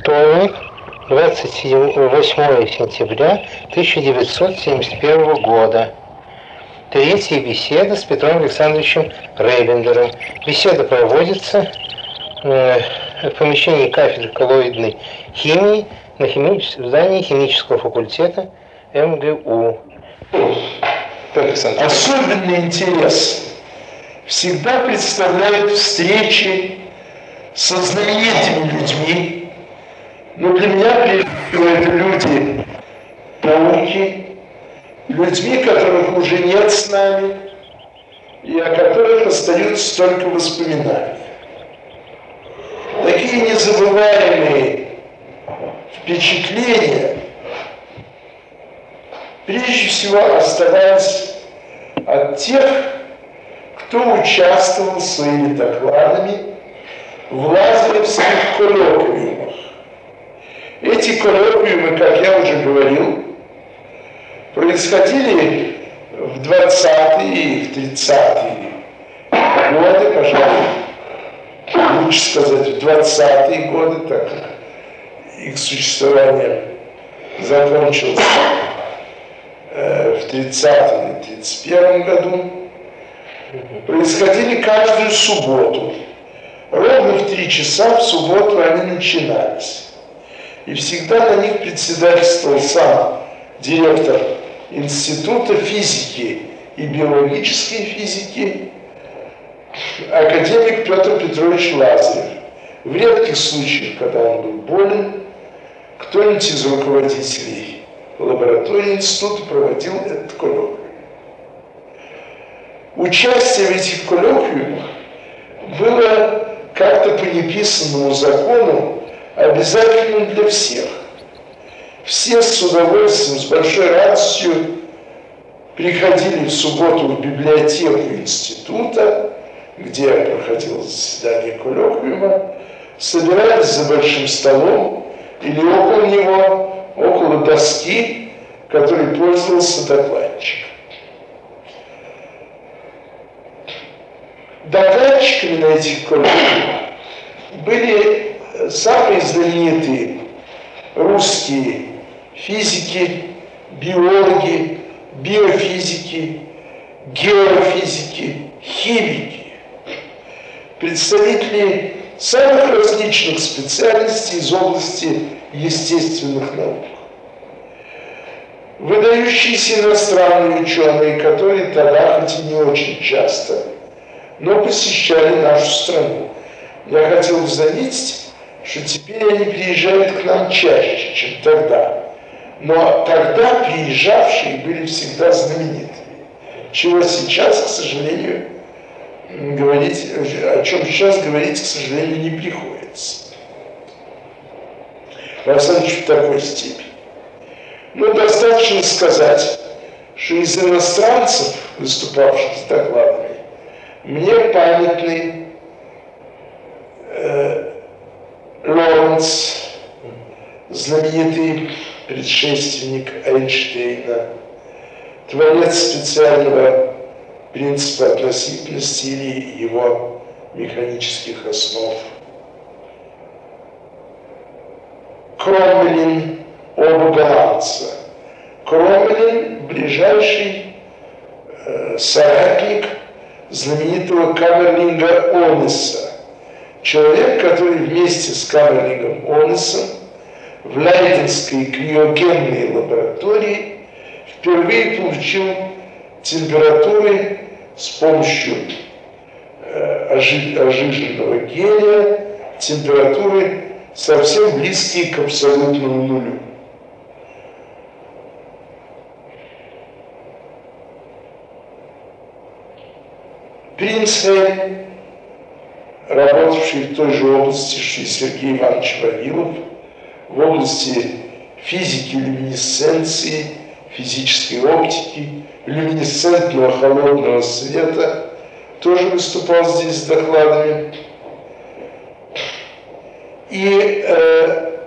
Вторник, 28 сентября 1971 года. Третья беседа с Петром Александровичем Рейвендером. Беседа проводится э, в помещении кафедры коллоидной химии на химич... здании химического факультета МГУ. Особенный интерес всегда представляют встречи со знаменитыми людьми, но для меня это люди науки, людьми, которых уже нет с нами, и о которых остаются только воспоминания. Такие незабываемые впечатления прежде всего оставались от тех, кто участвовал своими докладами в лазаревских коллоквиумах. Эти коллоквиумы, как я уже говорил, происходили в 20-е и в 30-е годы, пожалуй, лучше сказать, в 20-е годы, так как их существование закончилось э, в 30-м и 31 году, происходили каждую субботу. Ровно в три часа в субботу они начинались. И всегда на них председательствовал сам директор Института физики и биологической физики, академик Петр Петрович Лазарев. В редких случаях, когда он был болен, кто-нибудь из руководителей лаборатории института проводил этот коллоквиум. Участие в этих коллоквиумах было как-то по неписанному закону обязательным для всех. Все с удовольствием, с большой радостью приходили в субботу в библиотеку института, где проходило заседание коллоквиума, собирались за большим столом или около него, около доски, которой пользовался докладчик. Докладчиками на этих коллоквиумах были самые знаменитые русские физики, биологи, биофизики, геофизики, химики, представители самых различных специальностей из области естественных наук. Выдающиеся иностранные ученые, которые тогда, хоть и не очень часто, но посещали нашу страну. Я хотел бы заметить, что теперь они приезжают к нам чаще, чем тогда. Но тогда приезжавшие были всегда знаменитыми. Чего сейчас, к сожалению, говорить, о чем сейчас говорить, к сожалению, не приходится. Во всяком случае, в такой степени. Но достаточно сказать, что из иностранцев, выступавших с докладами, мне памятны э, Лоренц, знаменитый предшественник Эйнштейна, творец специального принципа относительности или его механических основ. Кромлин оба голландца. Кромлин – ближайший э, соратник знаменитого Камерлинга Онеса, Человек, который вместе с Камерлингом Онесом в Лейденской криогенной лаборатории впервые получил температуры с помощью э, ожиженного гелия, температуры совсем близкие к абсолютному нулю. Принцель работавший в той же области, что и Сергей Иванович Вавилов, в области физики люминесценции, физической оптики, люминесцентного холодного света, тоже выступал здесь с докладами. И э,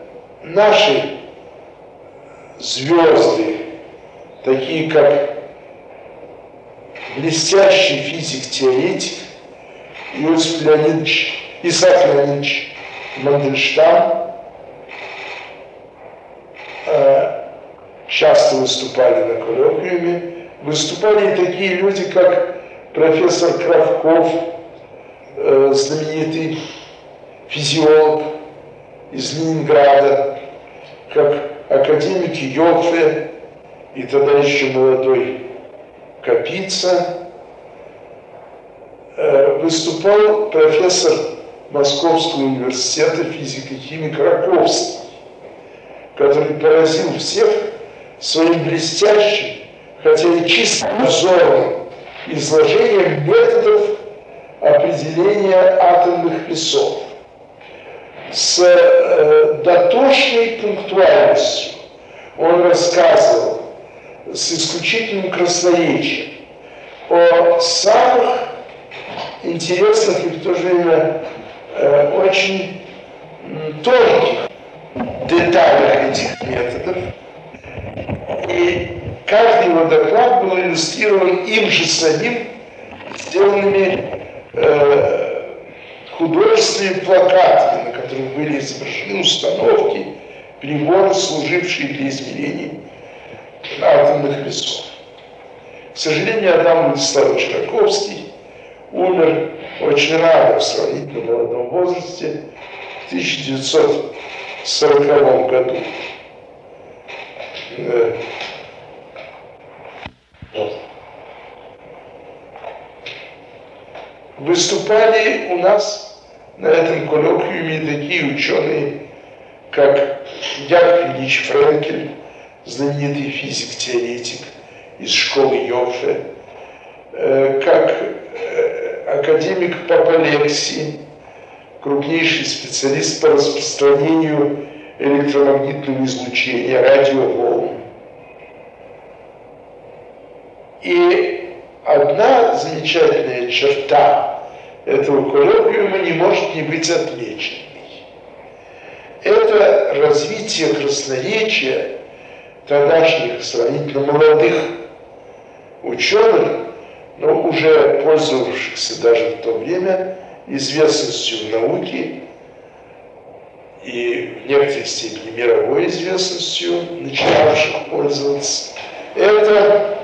наши звезды, такие как блестящий физик-теоретик Иосиф Леонидович, Исаак Леонидович Мандельштам э, часто выступали на коллоквиуме. Выступали и такие люди, как профессор Кравков, э, знаменитый физиолог из Ленинграда, как академик Йофе и тогда еще молодой Капица – Э, выступал профессор Московского университета физика и химик Раковский, который поразил всех своим блестящим, хотя и чисто взором изложением методов определения атомных весов с э, дотошной пунктуальностью. Он рассказывал с исключительным красноречием о самых интересных и в то же время э, очень тонких деталях этих методов. И каждый его доклад был иллюстрирован им же самим, сделанными э, художественными плакатами, на которых были изображены установки, приборы, служившие для измерений атомных весов. К сожалению, Адам Владиславович Раковский умер очень рано в сравнительно молодом возрасте, в 1940 году. Э, выступали у нас на этом коллоквиуме такие ученые, как Яков Ильич Френкель, знаменитый физик-теоретик из школы Йоффе, как э, академик Папалексий, крупнейший специалист по распространению электромагнитного излучения, радиоволн. И одна замечательная черта этого коллоквиума не может не быть отмеченной. Это развитие красноречия тогдашних сравнительно молодых ученых, но уже пользовавшихся даже в то время известностью в науке и в некоторой степени мировой известностью, начинавших пользоваться. Это,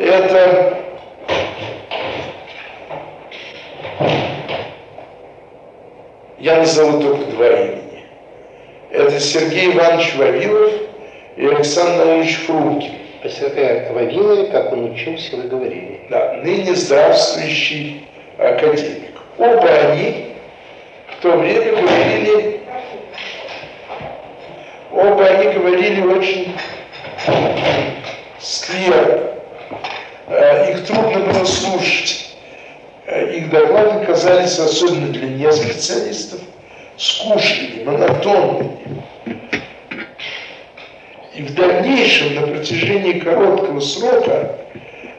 это я назову только два имени. Это Сергей Иванович Вавилов и Александр Иванович Фрумкин. Вавилове, как он учился, вы говорили. Да, ныне здравствующий академик. Оба они в то время говорили, оба они говорили очень скверно. Э, их трудно было слушать. Э, их доклады казались, особенно для неспециалистов, скучными, монотонными. И в дальнейшем, на протяжении короткого срока,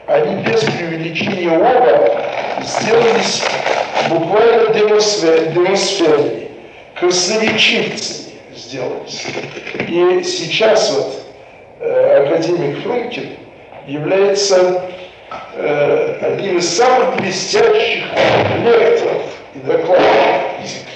они без преувеличения оба сделались буквально демосферами, красноречивцами сделались. И сейчас вот э, академик Фрумкин является э, одним из самых блестящих лекторов и докладчиков физики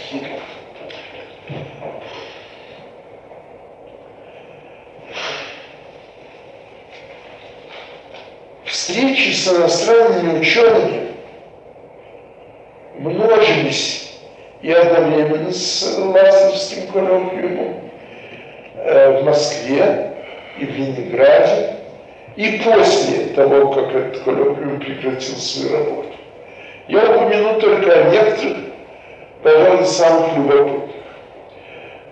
встречи с иностранными учеными множились и одновременно с Лазаревским коллоквиумом э, в Москве и в Ленинграде, и после того, как этот коллоквиум прекратил свою работу. Я упомяну только о некоторых, пожалуй, самых любопытных.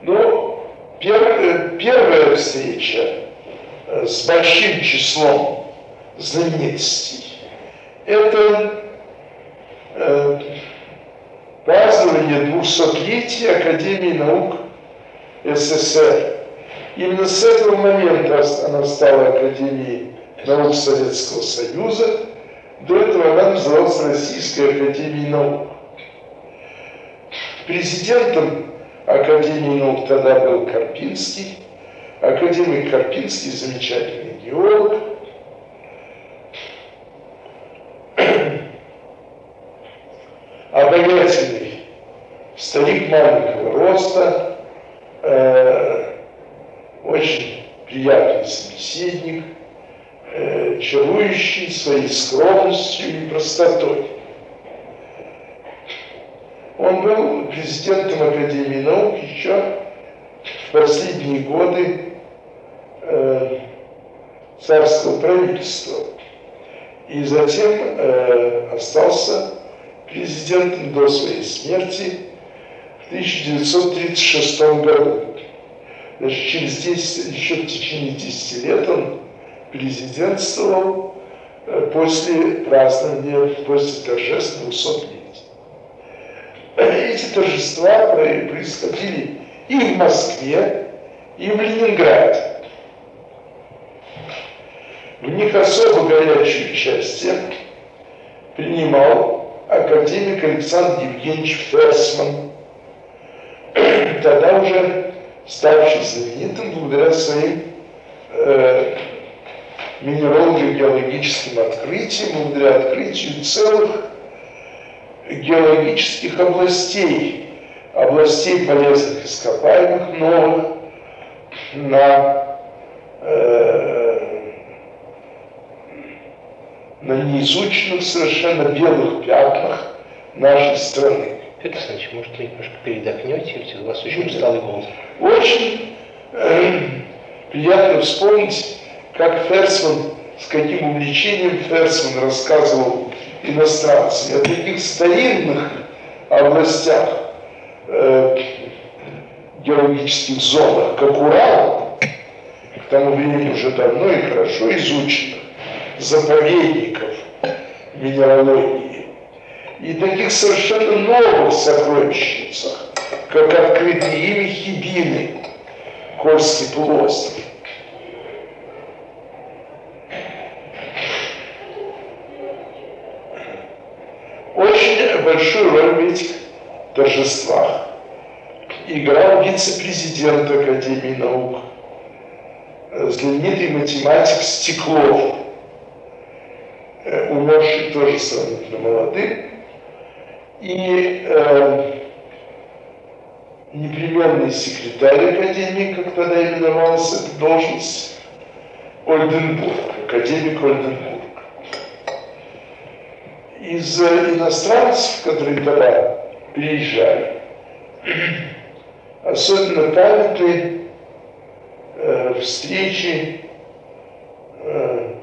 Но пер, э, первая встреча э, с большим числом знаменитостей. Это э, празднование 200-летия Академии наук СССР. Именно с этого момента она стала Академией наук Советского Союза. До этого она называлась Российской Академией наук. Президентом Академии наук тогда был Карпинский. Академик Карпинский замечательный геолог – маленького роста, э, приятный собеседник, э, чарующий своей скромностью и простотой. Он был президентом Академии наук еще в последние годы э, царского правительства. И затем э, остался президентом до своей смерти 1936 году. Значит, через 10, еще в течение 10 лет он президентствовал э, после празднования, после торжественного 200 Эти торжества происходили и в Москве, и в Ленинграде. В них особо горячее участие принимал академик Александр Евгеньевич Ферсман, тогда уже ставший знаменитым благодаря своим э, минералогическим открытиям, благодаря открытию целых геологических областей, областей полезных ископаемых новых на э, на неизученных совершенно белых пятнах нашей страны. Петр Александрович, может, вы немножко передохнете, у вас очень усталый голос. Очень. Э, приятно вспомнить, как Ферсман, с каким увлечением Ферсман рассказывал иностранцам о таких старинных областях, э, геологических зонах, как Урал, к тому времени уже давно и хорошо изученных, заповедников минералогии и таких совершенно новых сокровищницах, как открытые ими Хибины, Кольский полуостров. Очень большую роль в этих торжествах играл вице-президент Академии наук, знаменитый математик Стеклов – Э, умерший тоже сравнительно молодым, и э, непременный секретарь Академии, как тогда именовалась эта должность, Ольденбург, академик Ольденбург. Из иностранцев, которые тогда приезжали, особенно памятны э, встречи э,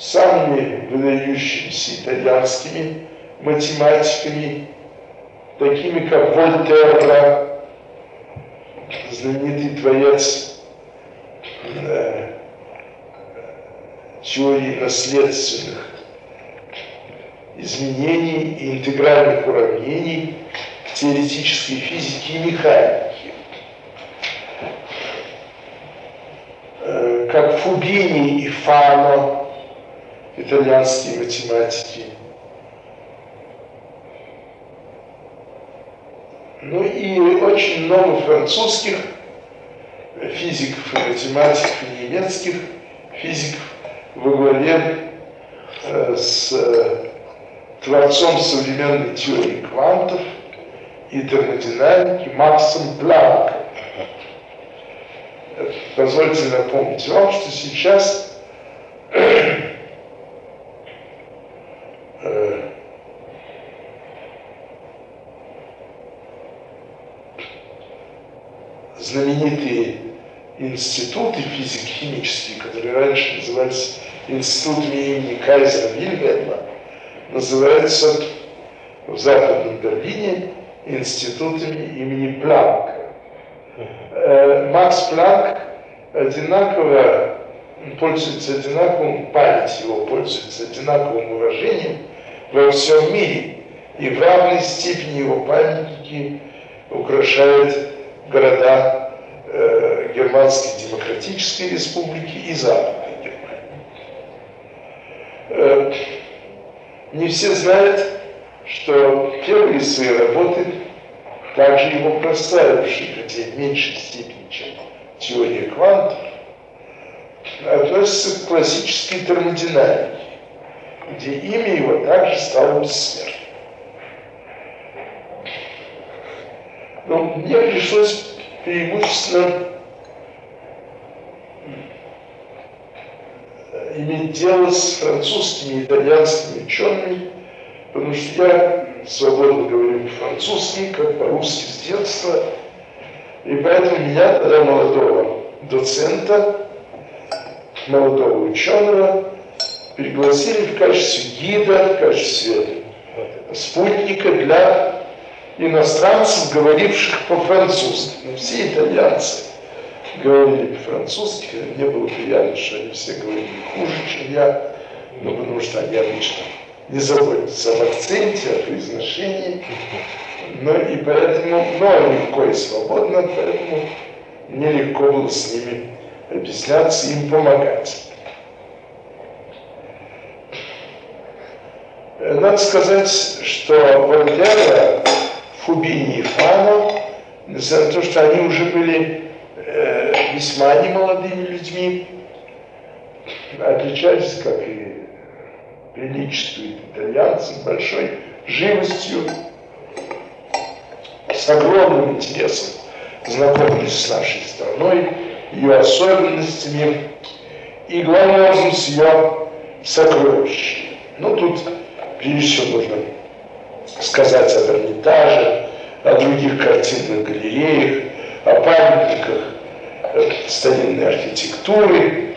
самыми выдающимися итальянскими математиками, такими как Вольтерра, знаменитый творец э, теории наследственных изменений и интегральных уравнений в теоретической физике и механике. Э, как Фубини и Фано, итальянские математики. Ну и очень много французских физиков и математиков, и немецких физиков во главе э, с э, творцом современной теории квантов и термодинамики Максом Планком. Позвольте напомнить вам, что сейчас знаменитые институты физико-химические, которые раньше назывались институтами имени Кайзера Вильгельма, называются в Западном Берлине институтами имени Планка. Э, Макс Планк одинаково пользуется одинаковым, память его пользуется одинаковым уважением во всем мире. И в равной степени его памятники украшают города Германской Демократической Республики и Западной Германии. Э, не все знают, что первые свои работы, также его прославившие, хотя в меньшей степени, чем теория квантов, относятся к классической термодинамике, где имя его также стало бессмертным. Но мне пришлось преимущественно иметь дело с французскими и итальянскими учеными, потому что я свободно говорю по-французски, как по-русски с детства, и поэтому меня тогда молодого доцента, молодого ученого, пригласили в качестве гида, в качестве спутника для иностранцев, говоривших по-французски. Все итальянцы говорили по-французски, мне было приятно, что они все говорили хуже, чем я, ну, потому что они обычно не заботятся об акценте, о произношении, но и поэтому, но легко и свободно, поэтому мне легко было с ними объясняться, им помогать. Надо сказать, что Вольтера, Фубини и Фана, несмотря на то, что они уже были э, весьма немолодыми людьми, отличались, как и приличествует итальянцам, большой живостью, с огромным интересом знакомились с нашей страной, ее особенностями и, главным образом, с ее сокровищами. Ну, тут Прежде всего нужно сказать о Эрмитаже, о других картинных галереях, о памятниках старинной архитектуры,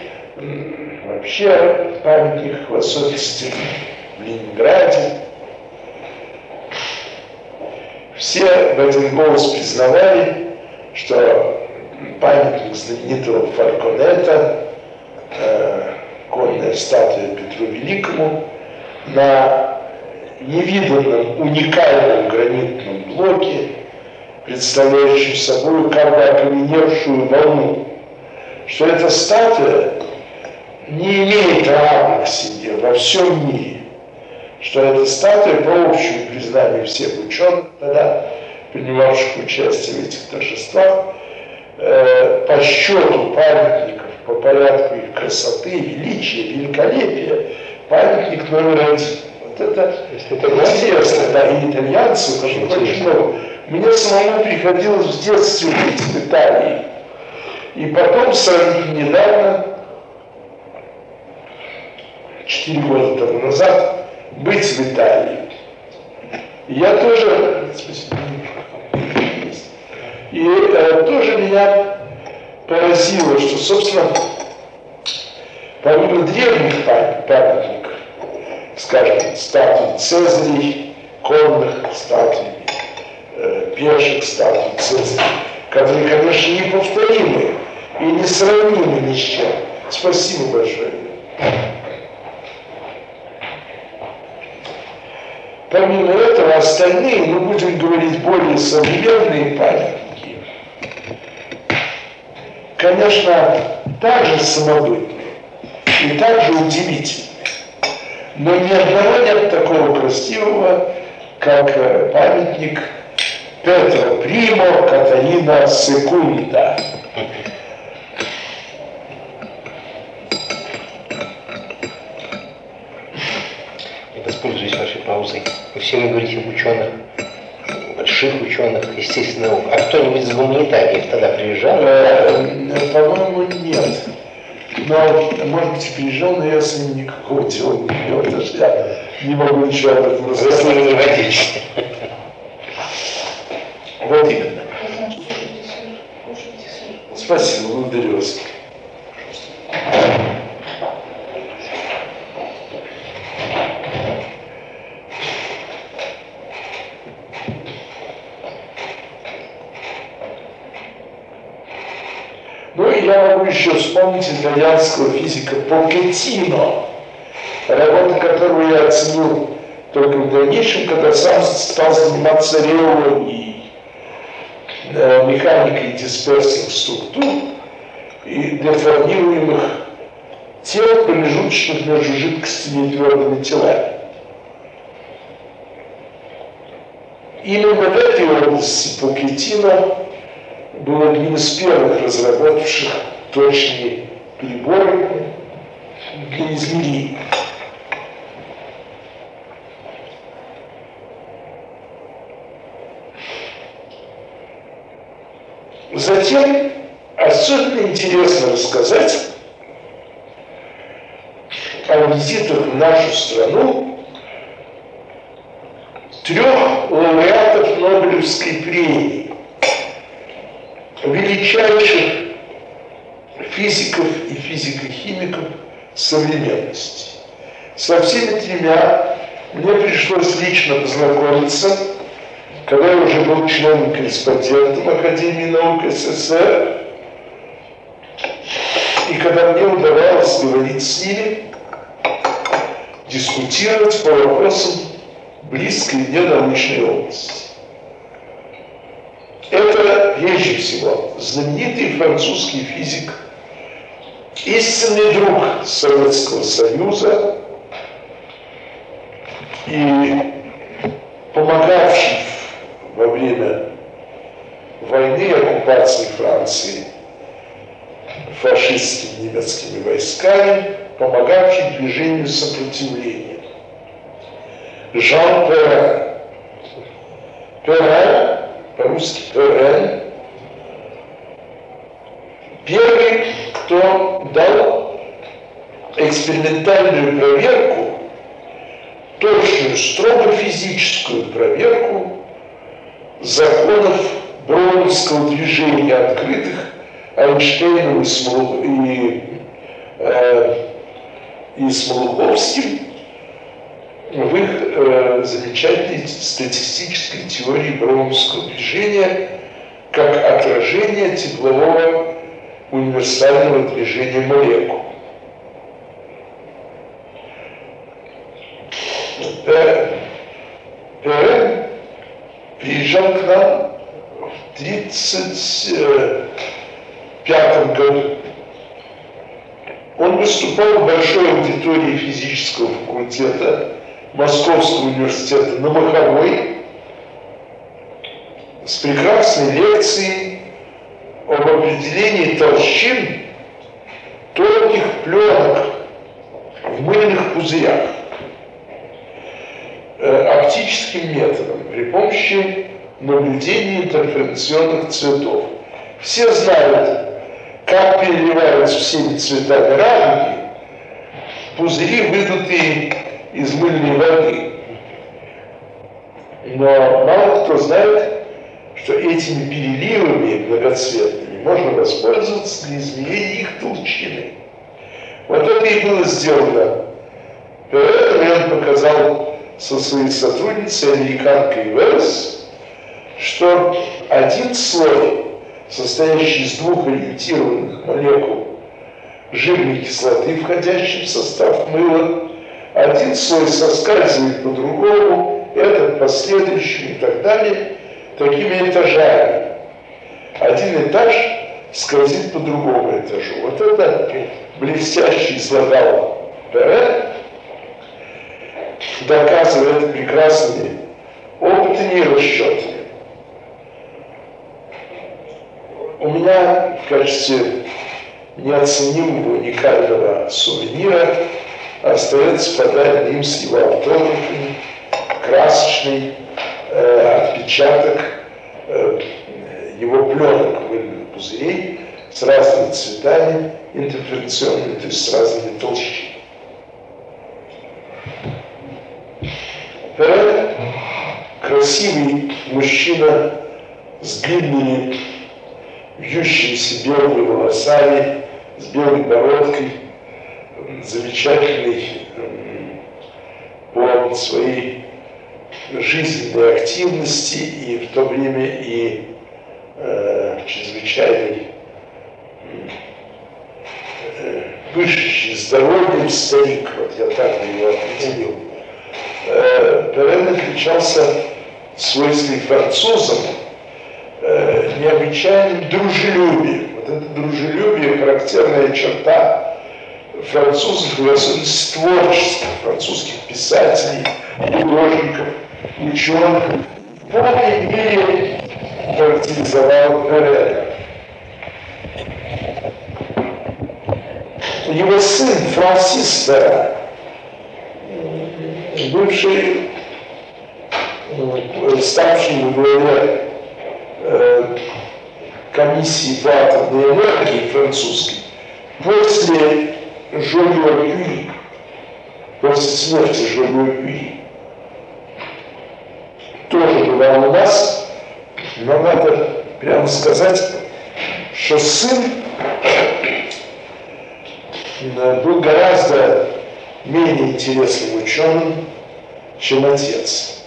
вообще памятниках, в особенности в Ленинграде. Все в один голос признавали, что памятник знаменитого Фальконета, э, конная статуя Петру Великому, на невиданном уникальном гранитном блоке, представляющем собой как бы окаменевшую волну, что эта статуя не имеет равных себе во всем мире, что эта статуя, по общему признанию всех ученых, тогда принимавших участие в этих торжествах, э, по счету памятников, по порядку их красоты, величия, великолепия, памятник номер один. Вот это, это интересно, да, и итальянцы, очень много. Мне самому приходилось в детстве быть в Италии. И потом, сравнительно недавно, четыре года тому назад, быть в Италии. Я тоже, и э, тоже меня поразило, что, собственно, помимо древних памятников, скажем, статуи Цезарей, конных статуй, э, пеших статуй Цезарей, которые, конечно, неповторимы и несравнимы ни с чем. Спасибо большое. Помимо этого, остальные, мы будем говорить более современные памятники, конечно, также самобытные и также удивительные. Но ни одного нет такого красивого, как э, памятник Петра Примо Катарина Секунда. Я воспользуюсь вашей паузой. Вы все вы говорите об ученых, больших ученых, естественно, А кто-нибудь из гуманитариев тогда приезжал? Э, по-моему, нет. Но, может быть, приезжал, но я с ним никакого дела не имел, потому что я не могу ничего об этом рассказать. Вы не водите. Вот именно. Спасибо, благодарю вас. я могу еще вспомнить итальянского физика Покетино, работа которую я оценил только в дальнейшем, когда сам стал заниматься реологией, механикой дисперсных структур и деформируемых тел, промежуточных между жидкостями и твердыми телами. Именно в этой области Покетино был одним из первых разработавших точные приборы для измерений. Затем особенно интересно рассказать визитах в нашу страну трех лауреатов Нобелевской премии, величайших физиков и физико-химиков современности. Со всеми тремя мне пришлось лично познакомиться, когда я уже был членом-корреспондентом Академии наук СССР, и когда мне удавалось говорить с ними, дискутировать по вопросам близкой мне научной области. Это, прежде всего, знаменитый французский физик, истинный друг Советского Союза и помогавший во время войны оккупации Франции фашистскими немецкими войсками, помогавший движению сопротивления. Жан Перен. Перен, по-русски Перен, первый, кто дал экспериментальную проверку, точную, строго физическую проверку законов Броуновского движения открытых Эйнштейном и, Смол... и, э, и Смолуховским в их э, замечательной статистической теории Броуновского движения как отражение теплового универсального движения молекул. Перен приезжал к нам в 1935 году. Он выступал в большой аудитории физического факультета Московского университета на Маховой с прекрасной лекцией об определении толщин тонких пленок в мыльных пузырях э, оптическим методом при помощи наблюдения интерференционных цветов. Все знают, как переливаются всеми цветами радуги пузыри, выдутые из мыльной воды. Но мало кто знает, что этими переливами многоцветными можно воспользоваться для измерения их толщины. Вот это и было сделано. Поэтому он показал со своей сотрудницей, американкой Велс, что один слой, состоящий из двух ориентированных молекул жирной кислоты, входящей в состав мыла, один слой соскальзывает по другому, этот последующий и так далее – такими этажами. Один этаж скользит по другому этажу. Вот это блестящий излагал Пере, доказывает прекрасными опытами и У меня в качестве неоценимого уникального сувенира остается подаренный им с его автографами красочный э, отпечаток э, его пленок мыльных пузырей с разными цветами интерференционными, то есть с разными толщинами. Перед красивый мужчина с длинными вьющимися белыми волосами, с белой бородкой, замечательный по своей жизненной активности и в то время и э, чрезвычайной э, пышущий здоровьем старик, вот я так его определил. Э, Перен отличался свойством французам э, необычайным дружелюбием. Вот это дружелюбие характерная черта французов, в особенности творческих французских писателей, художников – ученых в полной мере характеризовал Перера. Его сын Франсис Перер, бывший, э, ставший во главе э, комиссии по атомной энергии французской, после Жольо Кюри после смерти Жюльо Кюри. Тоже бывал у нас, но надо прямо сказать, что сын был гораздо менее интересным ученым, чем отец.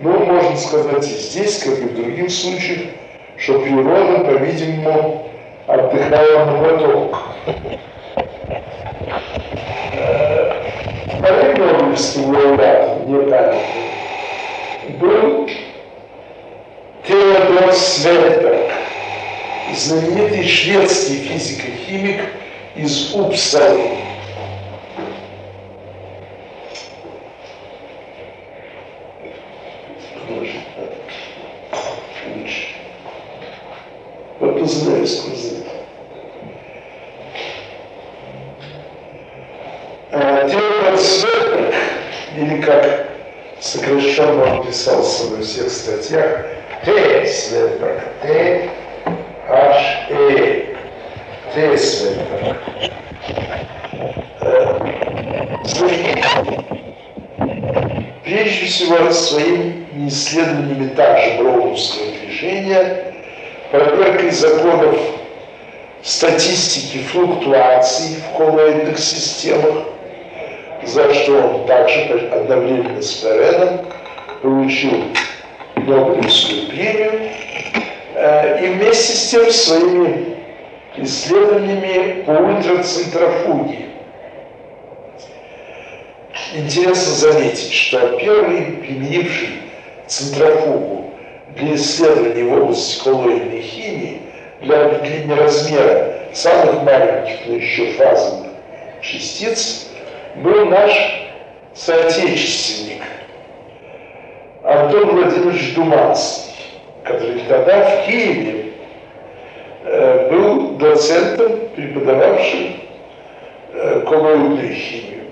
Но можно сказать и здесь, как и в других случаях, что природа, по-видимому, отдыхала на поток. Вторым Нобелевским лауреатом, не памятным, был Теодор Светберг, знаменитый шведский физико-химик из Упсалы. Лучше. Познаю сквозь Теодор Светберг, или как сокращенно он писался во всех статьях, Т. Светберг, Т. H. E. Т. Светберг. Прежде всего, своими исследованиями также броуновского движения, проверкой законов статистики флуктуаций в коллоидных системах, за что он также одновременно с Переном получил Нобелевскую премию, э, и вместе с тем своими исследованиями по ультрацентрофуге. Интересно заметить, что первый, применивший центрофугу в области коллоидной химии, для определения размера самых маленьких, но еще фазовых частиц, был наш соотечественник Антон Владимирович Думанский, который тогда в Киеве э, был доцентом, преподававшим э, коллоидную химию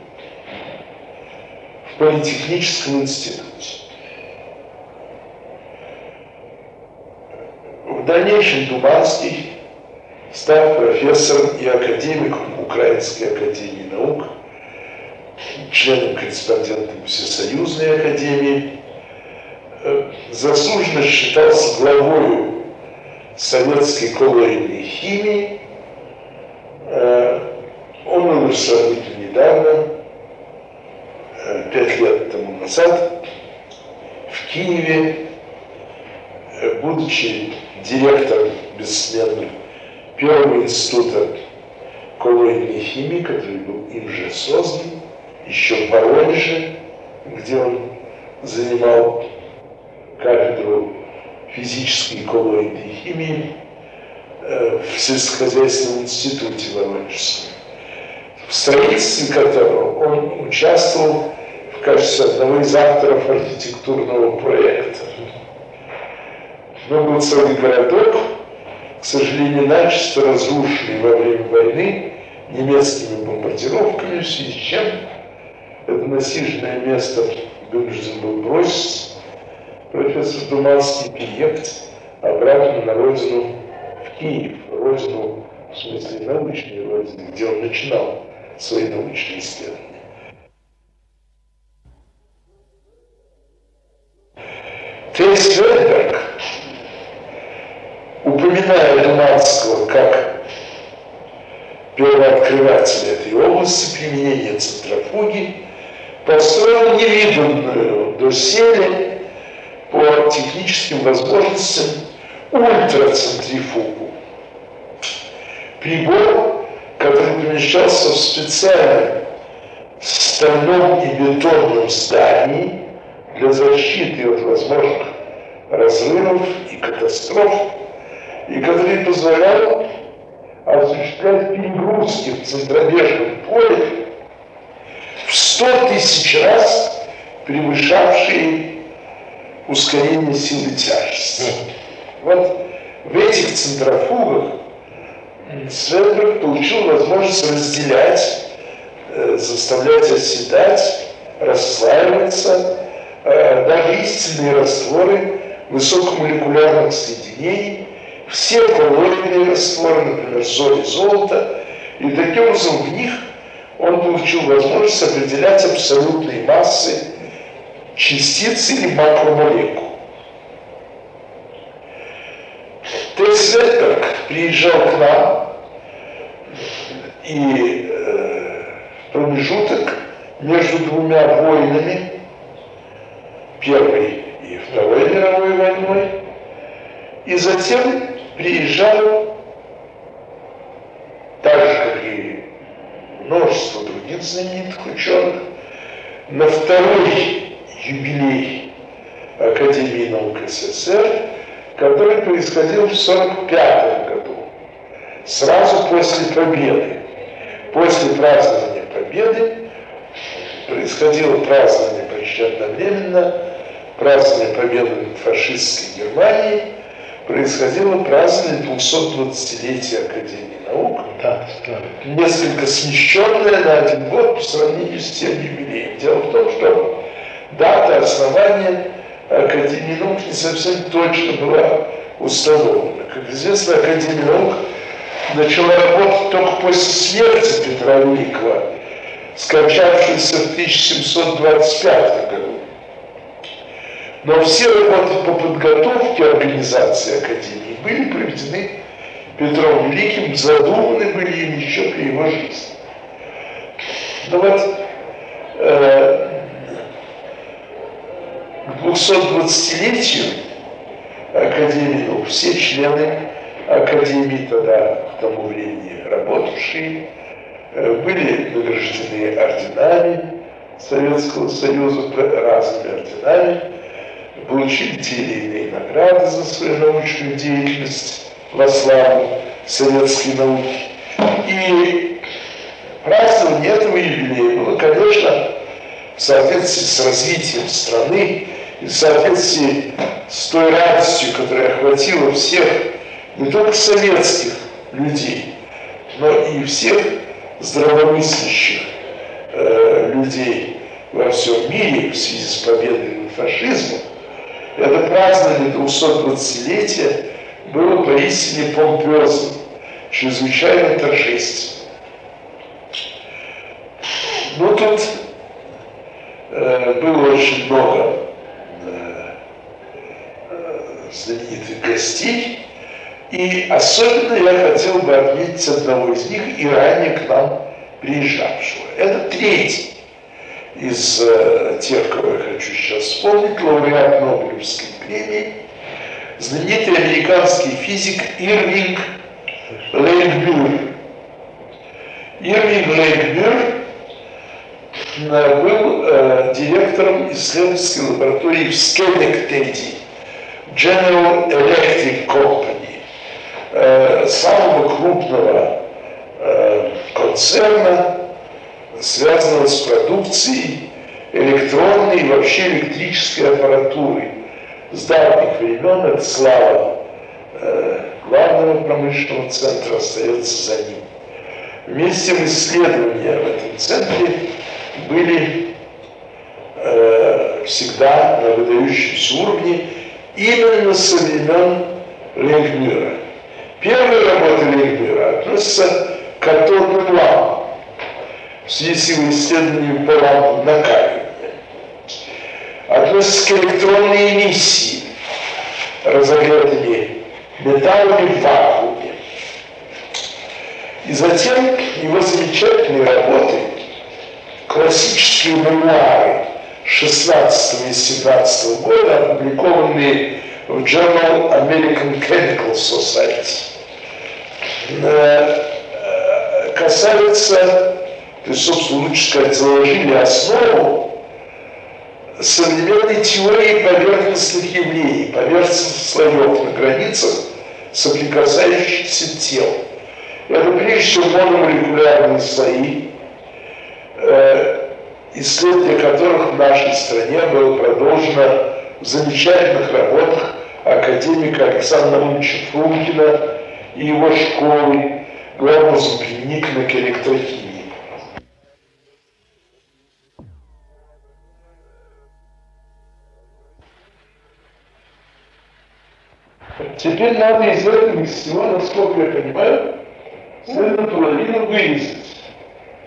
в Политехническом институте. В дальнейшем Думанский, став профессором и академиком Украинской академии наук, членом-корреспондентом Всесоюзной академии, э, заслуженно считался главой советской коллоидной химии. Э, он умер сравнительно недавно, э, пять лет тому назад, в Киеве, будучи директором бессменным Первого института коллоидной химии, который был им же создан, еще в Воронеже, где он занимал кафедру физической и коллоидной химии э, в сельскохозяйственном институте Воронежском, в строительстве которого он участвовал в качестве одного из авторов архитектурного проекта. Но был целый городок, к сожалению, начисто разрушенный во время войны немецкими бомбардировками, в связи с чем это насиженное место вынужден был бросить. Профессор Думанский переехать обратно на родину в Киев, родину, в смысле научной родины, где он начинал свои научные исследования. Первооткрывателя этой области применения центрофуги, построил невиданную доселе по техническим возможностям ультрацентрифугу. Прибор, который помещался в специальном стальном и бетонном здании для защиты от возможных разрывов и катастроф, и который позволял осуществлять перегрузки в центробежном поле в 100 тысяч раз превышавшие ускорение силы тяжести. Вот в этих центрофугах Светберг получил возможность разделять, э, заставлять оседать, расслаиваться, э, даже истинные растворы высокомолекулярных соединений, все коллоидные растворы, например, соли золота, и таким образом в них он получил возможность определять абсолютные массы частиц или макромолекул. Тесс Вельберг приезжал к нам, и э, промежуток между двумя войнами, Первой и Второй мировой войной, и затем приезжал, так же, как и множество других знаменитых ученых, на второй юбилей Академии наук СССР, который происходил в 1945 году, сразу после победы. После празднования победы происходило празднование почти одновременно, празднование победы над фашистской Германией, происходило празднование 220-летия Академии наук, Да, несколько смещенное на один год по сравнению с тем юбилеем. Дело в том, что дата основания Академии наук не совсем точно была установлена. Как известно, Академия наук начала работать только после смерти Петра Великого, скончавшийся в 1725 году. Но все работы по подготовке организации Академии были проведены Петром Великим, задуманы были им еще при его жизни. Но вот э, к 220-летию Академии наук все члены Академии тогда, к тому времени работавшие, э, были награждены орденами Советского Союза, разными орденами, получили те или награды за свою научную деятельность во славу советской науки. И празднование этого юбилея было, конечно, в соответствии с развитием страны и в соответствии с той радостью, которая охватила всех, не только советских людей, но и всех здравомыслящих э, людей во всем мире в связи с победой над фашизмом, это празднование 220-летия было поистине помпезным, чрезвычайно торжественным. Ну, тут э, было очень много э, э, знаменитых гостей, и особенно я хотел бы отметить одного из них и ранее к нам приезжавшего. Это третий из э, тех, кого я хочу сейчас вспомнить, лауреат Нобелевской премии, знаменитый американский физик Ирвинг Лейкбюр. Ирвинг Лейкбюр был э, директором исследовательской лаборатории в Скенектеди, General Electric Company, э, самого крупного э, концерна, связанного с продукцией электронной и вообще электрической аппаратуры. С давних времен это слава э, главного промышленного центра остается за ним. Вместе исследования в этом центре были э, всегда на выдающемся уровне именно со времен Лейхмюра. Первая работа Лейхмюра относится к катодным лампам связи с его исследованием по лампам накаливания. Относится к электронной эмиссии, разогретыми металлами в вакууме. И затем его замечательные работы, классические мемуары 16 и 17 года, опубликованные в Journal American Chemical Society, касаются, то есть, собственно, лучше сказать, заложили основу современной теории поверхностных явлений, поверхностных слоев на границах соприкасающихся тел. Это прежде всего мономолекулярные слои, э, исследование которых в нашей стране было продолжено в замечательных работах академика Александра Ильича Фрумкина и его школы, главного применительно к электрохимии. Теперь надо из этого из всего, насколько я понимаю, целую половину вырезать.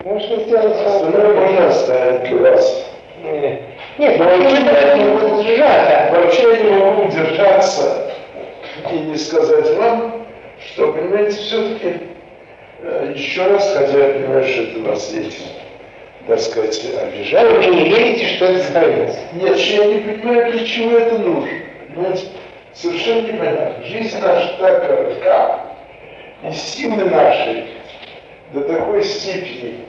Можно сделать Остальное можно оставить для вас. Нет, нет, ну вообще не буду сжато. Вообще я не могу удержаться и не сказать вам, что, понимаете, все-таки э, еще раз, хотя я понимаю, что это вас этим, так сказать, обижает. Вы не верите, что это становится? Нет, я не понимаю, для чего это нужно. Понимаете, совершенно непонятно. Жизнь наша так коротка, и силы наши до такой степени,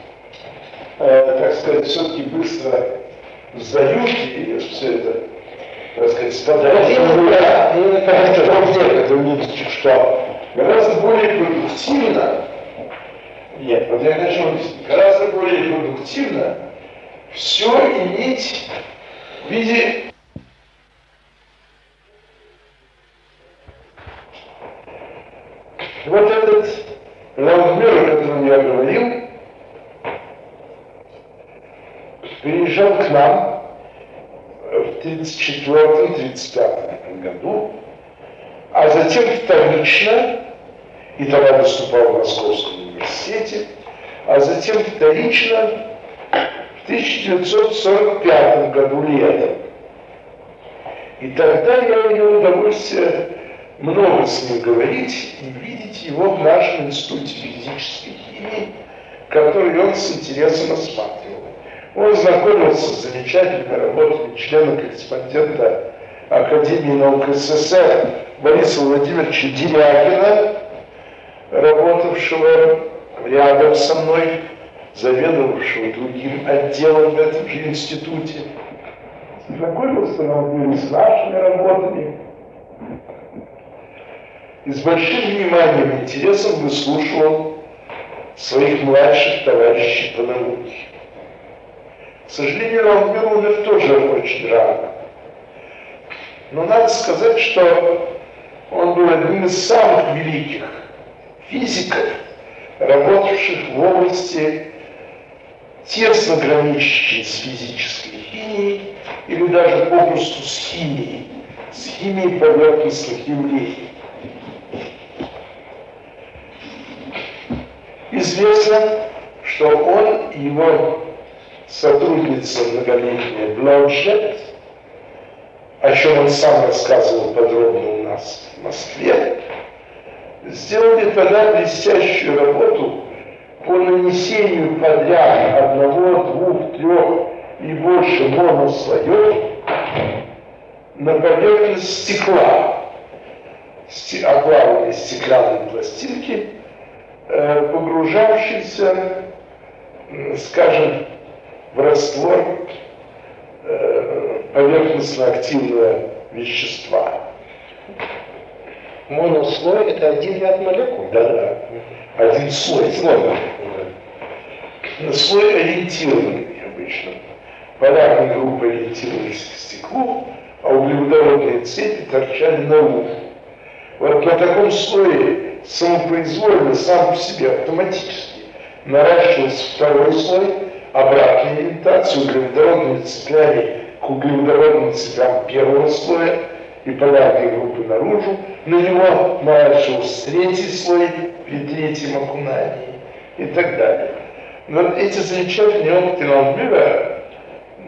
э, так сказать, все-таки быстро сдают, и все это, так сказать, поэтому. Это видите, что гораздо более продуктивно, нет, вот я хочу объяснить, гораздо более продуктивно все иметь в виде Вот этот Лаудмир, о котором я говорил, приезжал к нам в 1934-1935 году, а затем вторично, и тогда выступал в Московском университете, а затем вторично в 1945 году летом. И тогда я имел удовольствие много с ним говорить и видеть его в нашем институте физической химии, который он с интересом осматривал. Он знакомился с замечательными работами члена-корреспондента Академии наук СССР Бориса Владимировича Дерягина, работавшего рядом со мной, заведовавшего другим отделом в этом же институте. Знакомился, например, с нашими работами, и с большим вниманием и интересом выслушивал своих младших товарищей по науке. К сожалению, Рамбер умер тоже очень рано. Но надо сказать, что он был одним из самых великих физиков, работавших в области тесно граничащей с физической химией или даже попросту с химией, с химией поверхностных явлений. Известно, что он и его сотрудница многолетняя Бланшет, о чем он сам рассказывал подробно у нас в Москве, сделали тогда блестящую работу по нанесению подряд одного, двух, трех и больше монослоев на поверхность стекла, оплавленной стеклянной пластинки, погружавшийся, скажем, в раствор э, поверхностно-активного вещества. Монослой – это один ряд молекул? Да, да. Один слой. Слой. Слой ориентированный обычно. Полярные группы ориентировались к стеклу, а углеводородные цепи торчали на наружу. Вот на таком слое самопроизвольно, сам по себе, автоматически наращивался второй слой, обратной ориентации, углеводородные цепляли к углеводородным цепям первого слоя и полярные группы наружу, на него наращивался третий слой при третьем окунании и так далее. Но эти замечательные опыты Ламбюра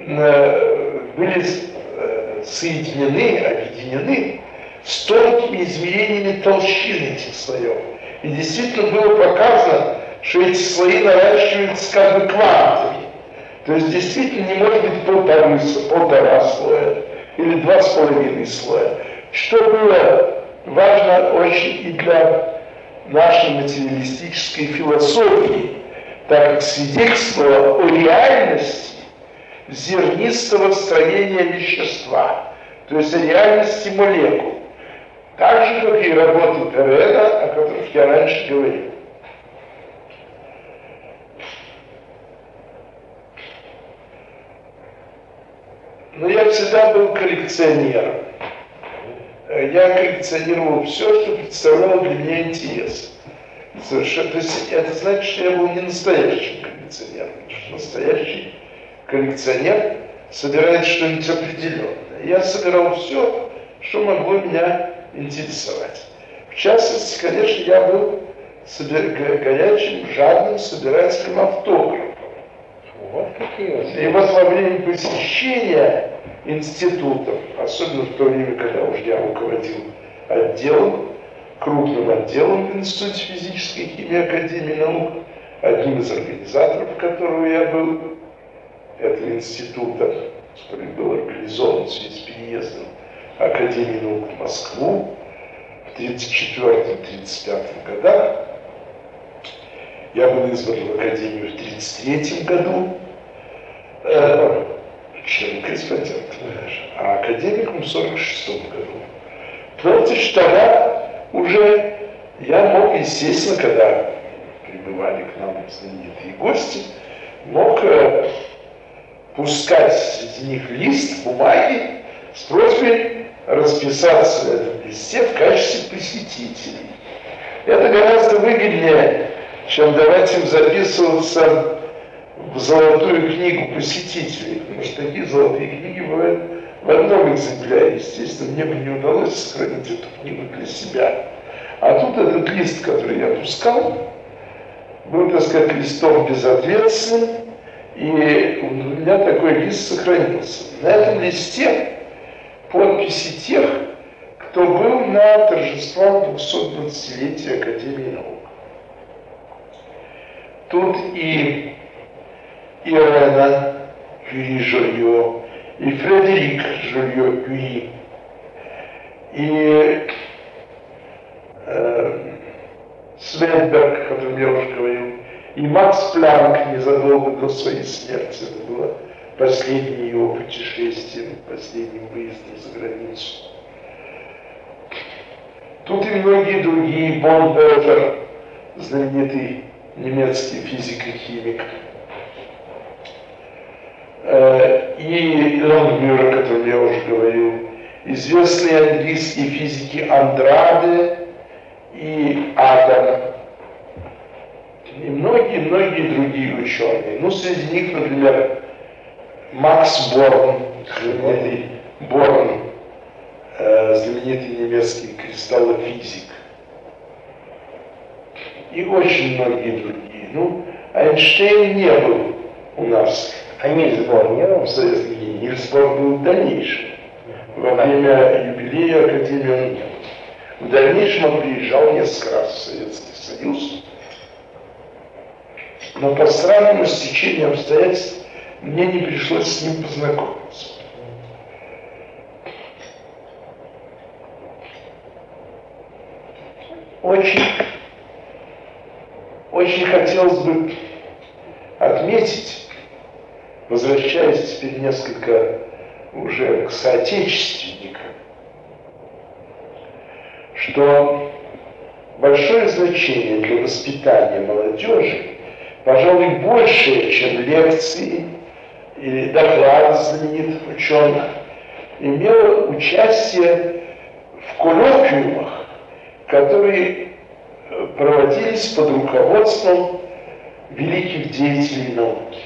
э, были э, соединены, объединены с тонкими измерениями толщины этих слоев. И действительно было показано, что эти слои наращиваются как бы квантами. То есть действительно не может быть полтора, полтора слоя или два с половиной слоя. Что было важно очень и для нашей материалистической философии, так как свидетельствовало о реальности зернистого строения вещества, то есть о реальности молекул. Так же, как и работы Переда, о которых я раньше говорил. Но я всегда был коллекционером. Я коллекционировал все, что представляло для меня интерес. Совершенно, то есть это значит, что я был не настоящим коллекционером. Потому что настоящий коллекционер собирает что-нибудь определенное. Я собирал все, что могло меня интересовать. В частности, конечно, я был горячим, жадным собирателем автографов. Вот какие вот. И вот во время посещения институтов, особенно в то время, когда уже я руководил отделом, крупным отделом в Институте физической химии Академии наук, одним из организаторов которого я был, этого института, который был организован в связи с переездом Академии наук в Москву в 1934-1935 годах. Я был избран в Академию в 1933 году, э, член корреспондентом, а академиком в 1946 году. Что тогда уже я мог, естественно, когда прибывали к нам знаменитые гости, мог э, пускать среди них лист бумаги с просьбой расписаться в этом листе в качестве посетителей. Это гораздо выгоднее, чем давать им записываться в золотую книгу посетителей, потому что такие золотые книги бывают в одном экземпляре. Естественно, мне бы не удалось сохранить эту книгу для себя. А тут этот лист, который я пускал, был, так сказать, листом безответственным, и у меня такой лист сохранился. На этом листе подписи тех, кто был на торжествах 220-летия Академии наук. Тут и Ирена Кюри Жолье, и Фредерик Жолье Кюри, и э, Свенберг, о котором я уже говорил, и Макс Планк незадолго до своей смерти. Это было последнее его путешествие, последним выездом за границу. Тут и многие другие, Бон Бертер, знаменитый немецкий физик и химик, э, и Лонгмюр, о котором я уже говорил, известные английские физики Андраде и Адам, и многие-многие другие ученые. Ну, среди них, например, Макс Борн, знаменитый Борн, э, знаменитый немецкий кристаллофизик. И очень многие другие. Ну, Эйнштейн не был у нас. А Нильс Борн не был? Нильс Борн был в дальнейшем. Во время юбилея Академии он не. В дальнейшем он приезжал несколько раз в Советский Союз, но по странному стечению обстоятельств мне не пришлось с ним познакомиться. Очень, очень хотелось бы отметить, возвращаясь теперь несколько уже к соотечественникам, что большое значение для воспитания молодежи пожалуй, большее, чем лекции или доклады знаменитых ученых, имело участие в коллоквиумах, которые э, проводились под руководством великих деятелей науки.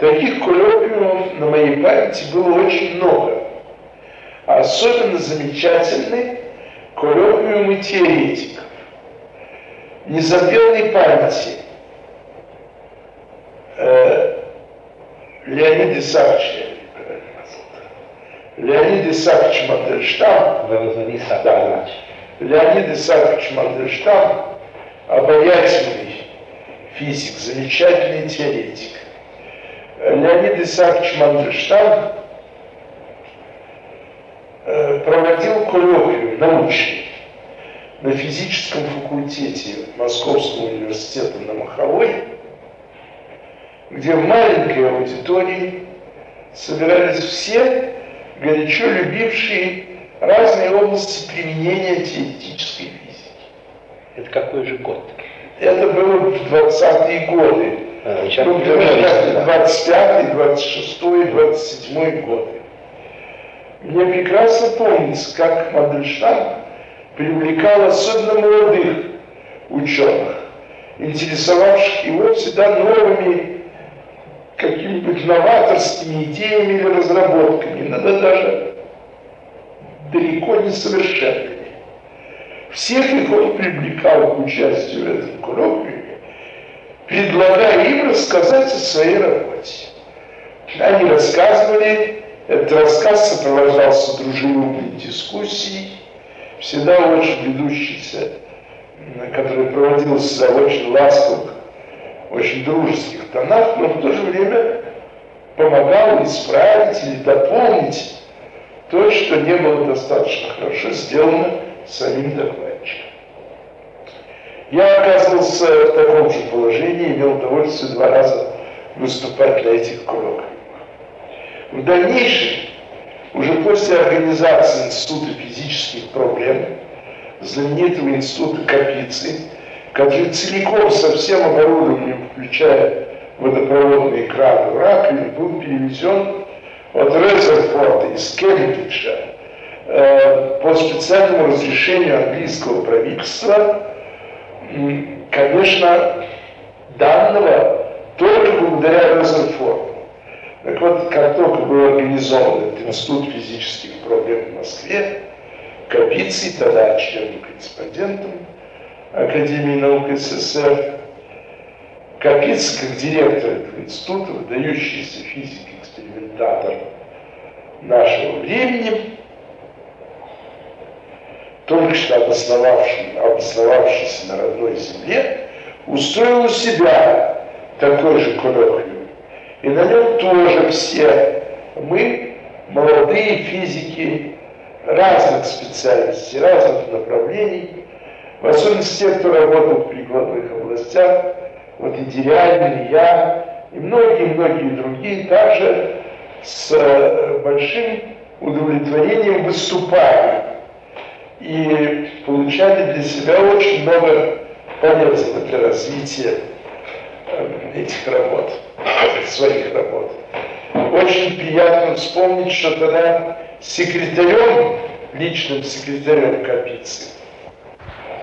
Таких коллоквиумов на моей памяти было очень много. особенно замечательны коллоквиумы теоретиков. Незабвенной памяти э, Леонид Исаакович, Леонид Исаакович Мандельштам, да, Леонид Исаакович Мандельштам, обаятельный физик, замечательный теоретик. Леонид Исаакович Мандельштам э, проводил коллоквиум научный на физическом факультете Московского университета на Маховой где в маленькой аудитории собирались все горячо любившие разные области применения теоретической физики. Это какой же год? Это было в 20-е годы. А, ну, примерно 25 26 27 годы. Мне прекрасно помнится, как Мандельштам привлекал особенно молодых ученых, интересовавших его всегда новыми какими-нибудь новаторскими идеями или разработками, иногда даже далеко не совершенными. Всех их привлекал к участию в этом коллоквиуме, предлагая им рассказать о своей работе. Они рассказывали, этот рассказ сопровождался дружелюбной дискуссией, всегда очень ведущейся, которая проводилась очень ласковых, очень дружеских тонах, но в то же время помогал исправить или дополнить то, что не было достаточно хорошо сделано самим докладчиком. Я оказывался в таком же положении, имел удовольствие два раза выступать на этих коллоквиумах. В дальнейшем, уже после организации Института физических проблем, знаменитого института Капицы, который целиком со всем оборудованием, включая водопроводные краны в раковине, был перевезен от Резерфорда из Кембриджа э, по специальному разрешению английского правительства, конечно, данного только благодаря Резерфорду. Так вот, как только был организован этот институт физических проблем в Москве, Капицей, тогда членом-корреспондентом Академии наук СССР, Капицей, как директор этого института, выдающийся физик-экспериментатор нашего времени, только что обосновавший, обосновавшийся на родной земле, устроил у себя такой же коллоквиум. И на нем тоже все мы, молодые физики разных специальностей, разных направлений, в особенности те, кто работал в прикладных областях, вот и Дерябин, и я, и многие-многие другие, также с э, большим удовлетворением выступали и получали для себя очень много полезного для развития э, этих работ, своих работ. Очень приятно вспомнить, что тогда секретарем, личным секретарем Капицы,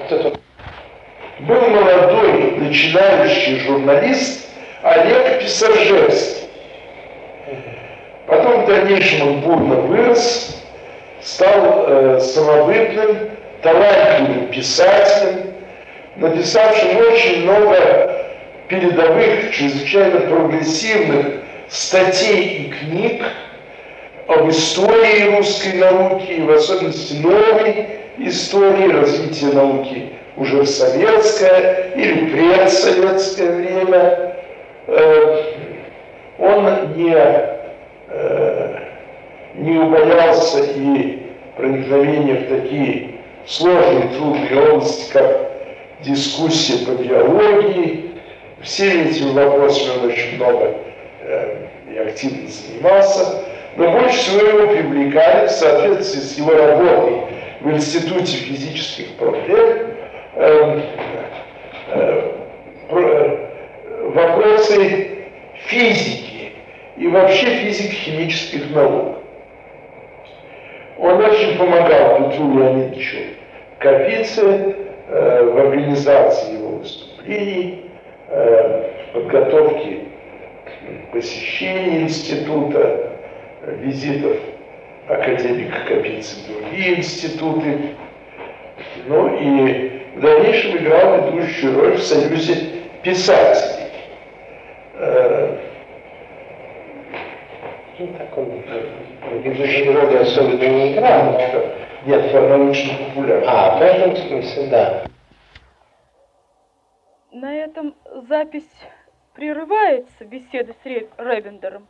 был молодой начинающий журналист Олег Писаржевский. Потом в дальнейшем он бурно вырос, стал э, самобытным, талантливым писателем, написавшим очень много передовых, чрезвычайно прогрессивных статей и книг об истории русской науки, в особенности новой истории развития науки уже в советское или предсоветское время. Э, он не э, не убоялся и проникновения в такие сложные, трудные области, как дискуссия по биологии. Всеми этими вопросами он очень много э, и активно занимался. Но больше всего его привлекали в соответствии с его работой в Институте физических проблем э, э, вопросы физики и вообще физико-химических наук. Он очень помогал Петру Леонидовичу Капице э, в организации его выступлений, э, в подготовке посещений института, визитов академика Капицы в другие институты. Ну и в дальнейшем играл ведущую роль в Союзе писателей. Э, ну, так он ведущей роли особенно не играл. Но... Нет, научно популярный. А, в этом смысле, да. На этом запись прерывается, беседа с Ревендером,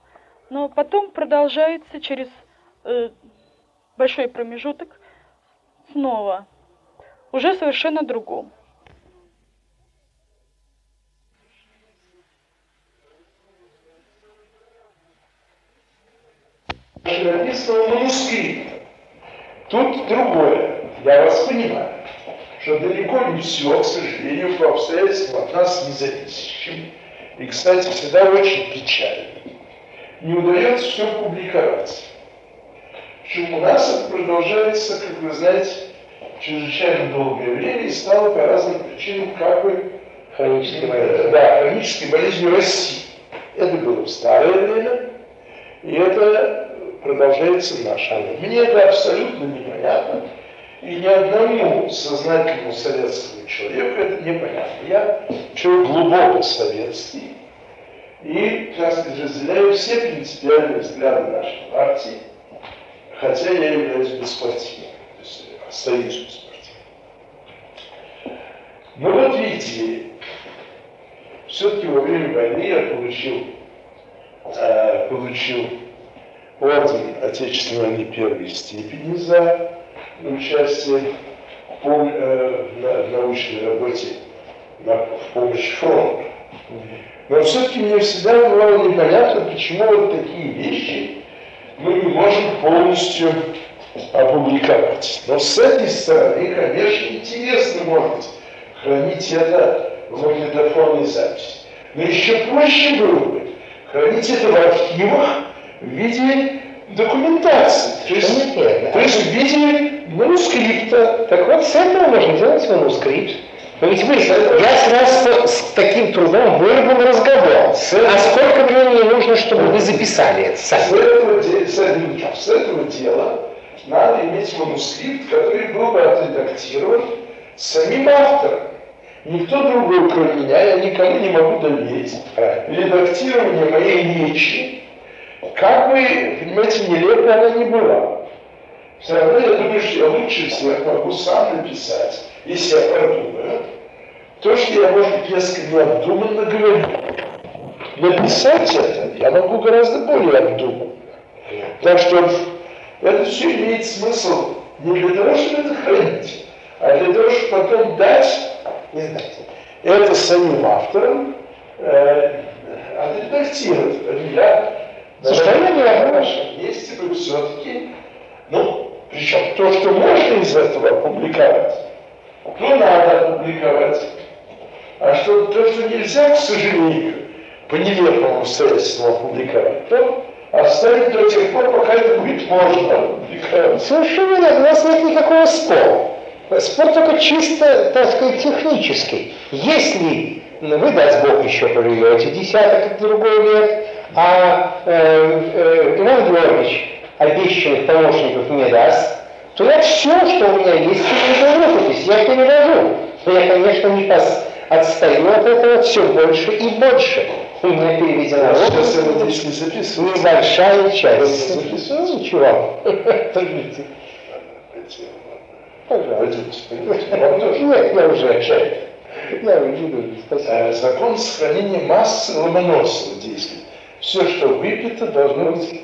но потом продолжается через э, большой промежуток снова, уже совершенно другом. написано манускрипт. Тут другое. Я вас понимаю, что далеко не все, к сожалению, по обстоятельствам от нас не зависящим. И, кстати, всегда очень печально. Не удается все публиковать. Причем у нас это продолжается, как вы знаете, чрезвычайно долгое время и стало по разным причинам как бы хронической болезнью. Да, хронической болезнью России. Это было в старое время, и это продолжается наша. Мне это абсолютно непонятно. И ни одному сознательному советскому человеку это непонятно. Я человек глубоко советский и, так разделяю все принципиальные взгляды нашей партии, хотя я являюсь беспартийным, то есть остаюсь беспартийным. Но вот видите, все-таки во время войны я получил, э, получил орден Отечественной войны первой степени за участие в, пом- э, в научной работе на, в помощь фронту. Но все-таки мне всегда было непонятно, почему вот такие вещи мы не можем полностью опубликовать. Но с этой стороны, конечно, интересно, может быть, хранить это в магнитофонной записи. Но еще проще было бы хранить это в архивах в виде документации. То есть, то есть в виде манускрипта. Так вот, с этого можно делать манускрипт. Но ведь вы, я сразу с таким трудом вырвал разговор. А сколько времени нужно, чтобы вы записали это С сами? этого, де- с этого- с этого дела надо иметь манускрипт, который был бы отредактирован самим автором. Никто другой, кроме меня, я никому не могу доверить. Редактирование моей речи, как бы, понимаете, нелепо она не была. Все равно я думаю, что я лучше всех могу сам написать, если я продумаю, то, что я, может быть, несколько необдуманно говорю. Написать это я могу гораздо более обдуманно. Так что это все имеет смысл не для того, чтобы это хранить, а для того, чтобы потом дать Не знаете. это самим авторам э, отредактировать. Я, Состояние хорошо. Если бы все-таки, ну, причем то, что можно из этого опубликовать, то надо опубликовать. А что, то, что нельзя, к сожалению, по нелепому обстоятельству опубликовать, то оставить до тех пор, пока это будет можно опубликовать. Совершенно верно, у нас нет никакого спора. Спор только чисто, так сказать, технический. Если вы, даст Бог, еще проживете десяток другой лет, а э, э, Иван Георгиевич обещанных помощников не даст, то я все, что у меня есть, переведу в рукопись, я перевожу. Но я, конечно, не пос- отстаю от этого все больше и больше. У меня переведена Сейчас я рукопись. надеюсь, не записываю. Небольшая часть. Ну, ничего. Пойдите. Пожалуйста. Нет, я уже. Я уйду, спасибо. Э, Закон сохранения массы Ломоносова действует. Все, что выпито, должно быть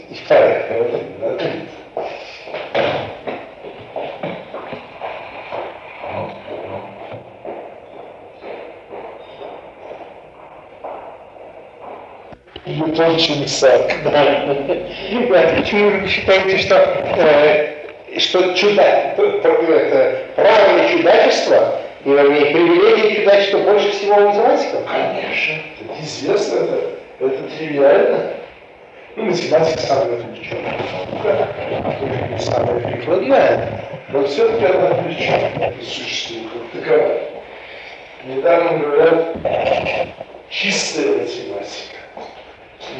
Да, Почему вы считаете, что, э, что чудо, это, правое чудачество и вернее, привилегия чудачества больше всего у математиков? Конечно, это известно, это, это тривиально. Ну, математика самая отвлеченная наука, самая прикладная, но все-таки она отвлеченная существует как таковая. Недаром говорят чистая математика.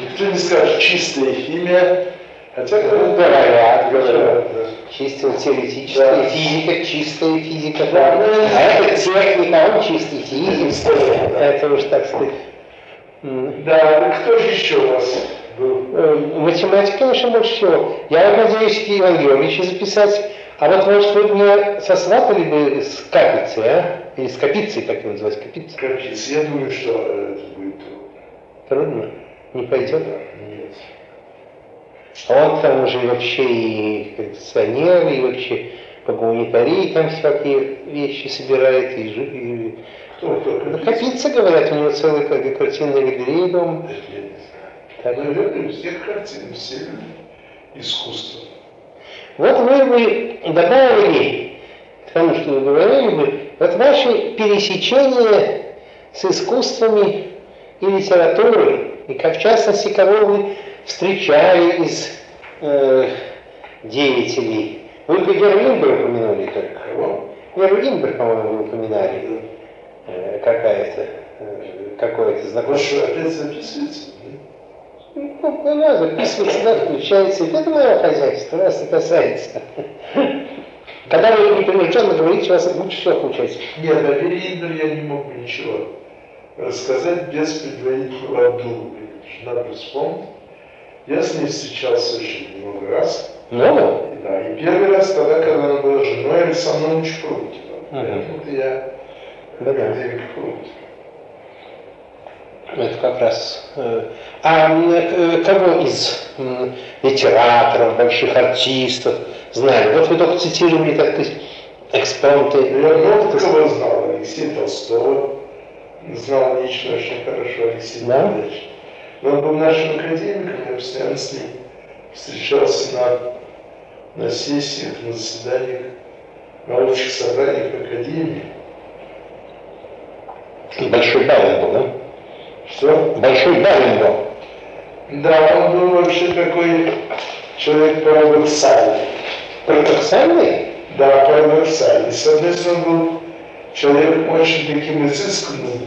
Никто не скажет чистая химия, хотя Ну, говорят, говорят. да. Чистая теоретическая Да. физика, чистая физика. Да. А это техника, он чистый физик. Да. Это уж так сказать. Да, так кто же еще у вас был? Э, Математика, конечно, больше всего. Я вот надеюсь Иван Георгиевича записать. А вот, может, вы меня сосватали бы с капицей, а? Или с капицей, как его называть, капица? Капец, я думаю, что э, это будет трудно. Трудно? Не пойдет? Нет. А он там уже вообще и коллекционер, и вообще по гуманитарии там всякие вещи собирает, и, и... Кто? Ну, говорят, у него целая картинная галерея дома. Так. Наверное, у всех картин, все искусство. Вот вы бы добавили к тому, что вы говорили бы, вот ваши пересечения с искусствами и литературой, и как в частности, кого вы встречали из э, деятелей. Вы бы Геру Линдберг упомянули только. Линдберг, по-моему, вы упоминали. Э, какая-то, э, какое-то знакомство. что, опять записываете? Ну, она записывается, да, включается. Это мое хозяйство, вас не касается. Когда вы непринужденно говорите, у вас лучше всего получается. Нет, о Вере Индер я не мог ничего рассказать без предварительного обдумывания. Надо вспомнить. Я с ней встречался очень много раз. Много? Да, и первый раз тогда, когда она была женой Александровича Прутина. Поэтому я Да-да. академик Прутин. Это как раз... э, А э, кого из литераторов, больших артистов знали? Вот вы только цитировали, так сказать, экспромты. Я много кого знал. Алексей Толстого знал лично очень хорошо Алексей Да? Николаевич. Но он был нашим академиком, я постоянно с ним встречался на, на сессиях, на заседаниях, на общих собраниях Академии. Большой барин был, да? Что? Большой барин был. Да, он был вообще такой человек парадоксальный. Парадоксальный? Да, парадоксальный. С одной стороны, он был человеком очень таким изысканным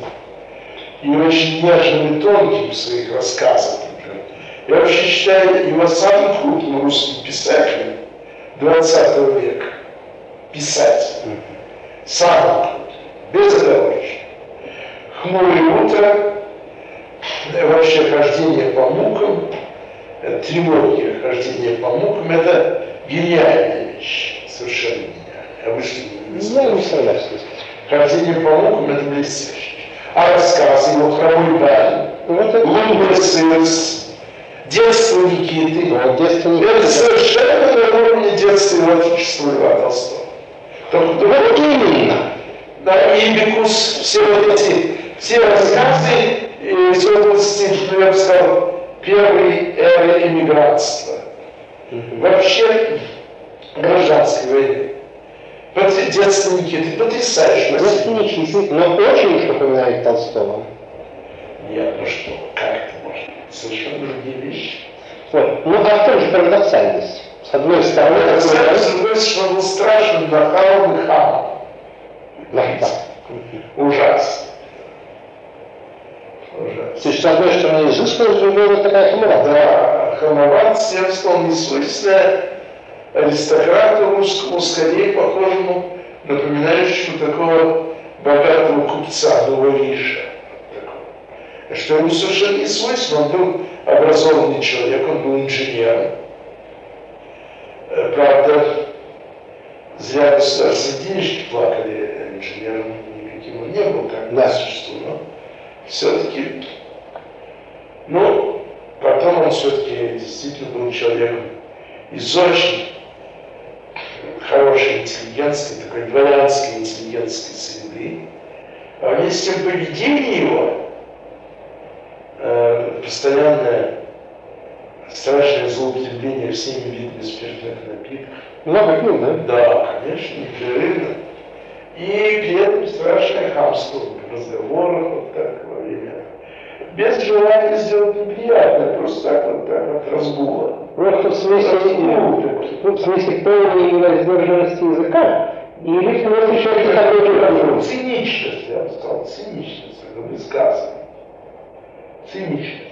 и очень нежным и тонким в своих рассказах. например. Я вообще считаю его самым крупным русским писателем 20 века. Писатель. Самым крупным. Безоговорочно. Хмурое утро, вообще хождение по мукам, тревоги хождение по мукам, это гениальная вещь, совершенно гениальная. А вы что не Я не знаете? согласен. Хождение по мукам это блестяще. А рассказ его «Хромой барин», Вот это, «Лунный сырс», «Детство Никиты», вот детство не это совершенно на уровне детства и Льва Толстого. Только Вот именно. да, и Бекус, все вот эти, все рассказы из области, ну, я сказал, первой эры эмигрантства. Вообще гражданской войны. Пот- Детство Никиты потрясающе. Просто не чистый, но очень уж напоминает Толстого. Нет, ну что, как это быть? Совершенно другие вещи. Вот. Ну а в чем же парадоксальность? С одной стороны, с другой стороны, что он был страшным нахалом и хамом. Да, да. Ужасно. Ужасно. То есть, с одной стороны, изысканность, с другой вот такая хмура. Да, хамоват с тем, что он не свойственное аристократу скорее похожему, напоминающему такого богатого купца, такого. Что ему совершенно не свойственно, он был образованный человек, он был инженером. Э, Правда, зря государственные денежки плакали, инженером никаким он не был, как Да. существу, но все-таки ну, потом он все-таки действительно был человеком из очень хорошей интеллигентской, такой дворянской интеллигентской среды. А вместе с тем поведение его, э, постоянное страшное злоупотребление всеми видами спиртных напитков, Много пил, да? да, конечно, непрерывно. И при этом страшное хамство в разговорах, вот так во время. Без желания сделать неприятное, просто так вот так от разгула. Просто в смысле, ну, в смысле полной невоздержанности языка, или в смысле же разумное? Циничность, я бы сказал, циничность, это высказывание. Циничность,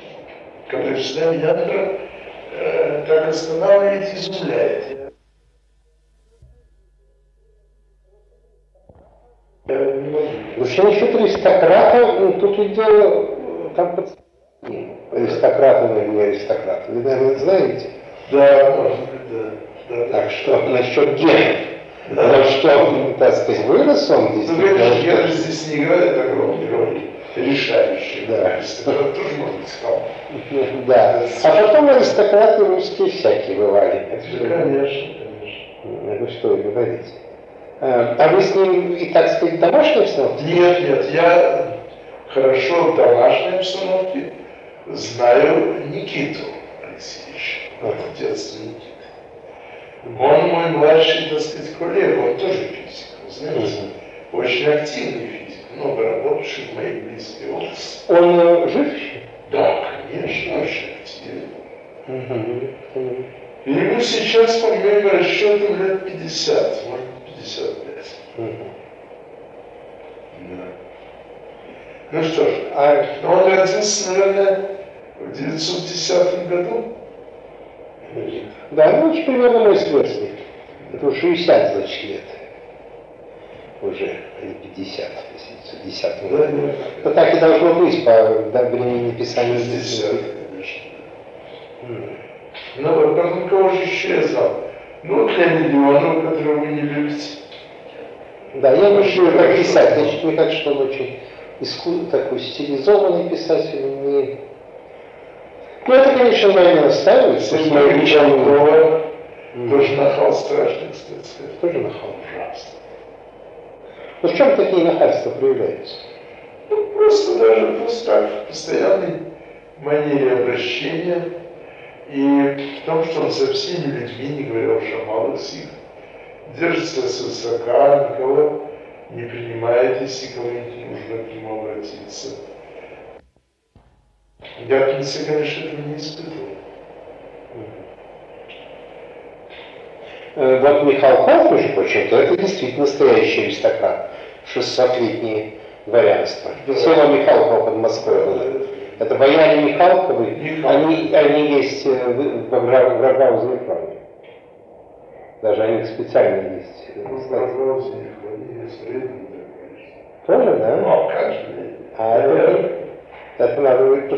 которая всегда меня э, так останавливает и изумляет. Вообще насчет аристократа, ну, тут ведь дело э, как бы... Аристократа, но не аристократа. Вы, наверное, знаете. Да, может быть, да. да, да. Так что насчет генов. Но что, так сказать, вырос он Ну, действительно. конечно, гены здесь не играет огромной роли, решающей. Да. Аристократ тоже быть хам. Да. А потом аристократы русские всякие бывали. Да, конечно, конечно. Ну что вы говорите. А а вы с ним и, так сказать, домашний обстановке? Нет, нет, я хорошо в домашней обстановке знаю Никиту Алексеевича, Детство Никиты. Он мой младший, так сказать, коллега, он тоже физик, вы знаете. Очень активный физик, много работавший в моей близкой области. Он э, жив еще? Да, конечно, очень активный. И ему сейчас, по моим расчетам, лет 50, может быть, 55. Мгм. Да. Ну что ж, А он родился, наверное, в 910 году. Да, ну, очень примерно мой сверстник. Это уже 60, значит, лет. Уже, а не 50, если 10 Да, да. Так и должно быть по да, времени написания. 60, конечно. Ну, вот потом кого же еще я знал? Ну, вот Леонид Леонов, которого вы не любите. Да, я не люблю как писать. Значит, мне кажется, что он очень иску... такой стилизованный писатель. Не... Ну, это, конечно, наверное, настаивает. Сергей Михалкова тоже нахал страшный, кстати. Тоже нахал. Ужасно. Ну, в чем такие нахальства проявляются? Ну, просто даже просто так, в постоянной манере обращения и в том, что он со всеми людьми, не говоря уж о малых сих, держится свысока, никого не принимает, если кому-нибудь нужно к нему обратиться. Я в конце, конечно, этого не испытывал. Э, Вот Михалков, между прочим, то это действительно настоящий аристократ. 600-летнее дворянство. Да. Село Михалково под Москвой было. Это бояре Михалковы, они, они есть в, в Рогаузе Даже они специально есть. э, Ну, средний, конечно. Тоже, да? Ну, а как же? А это, это надо будет.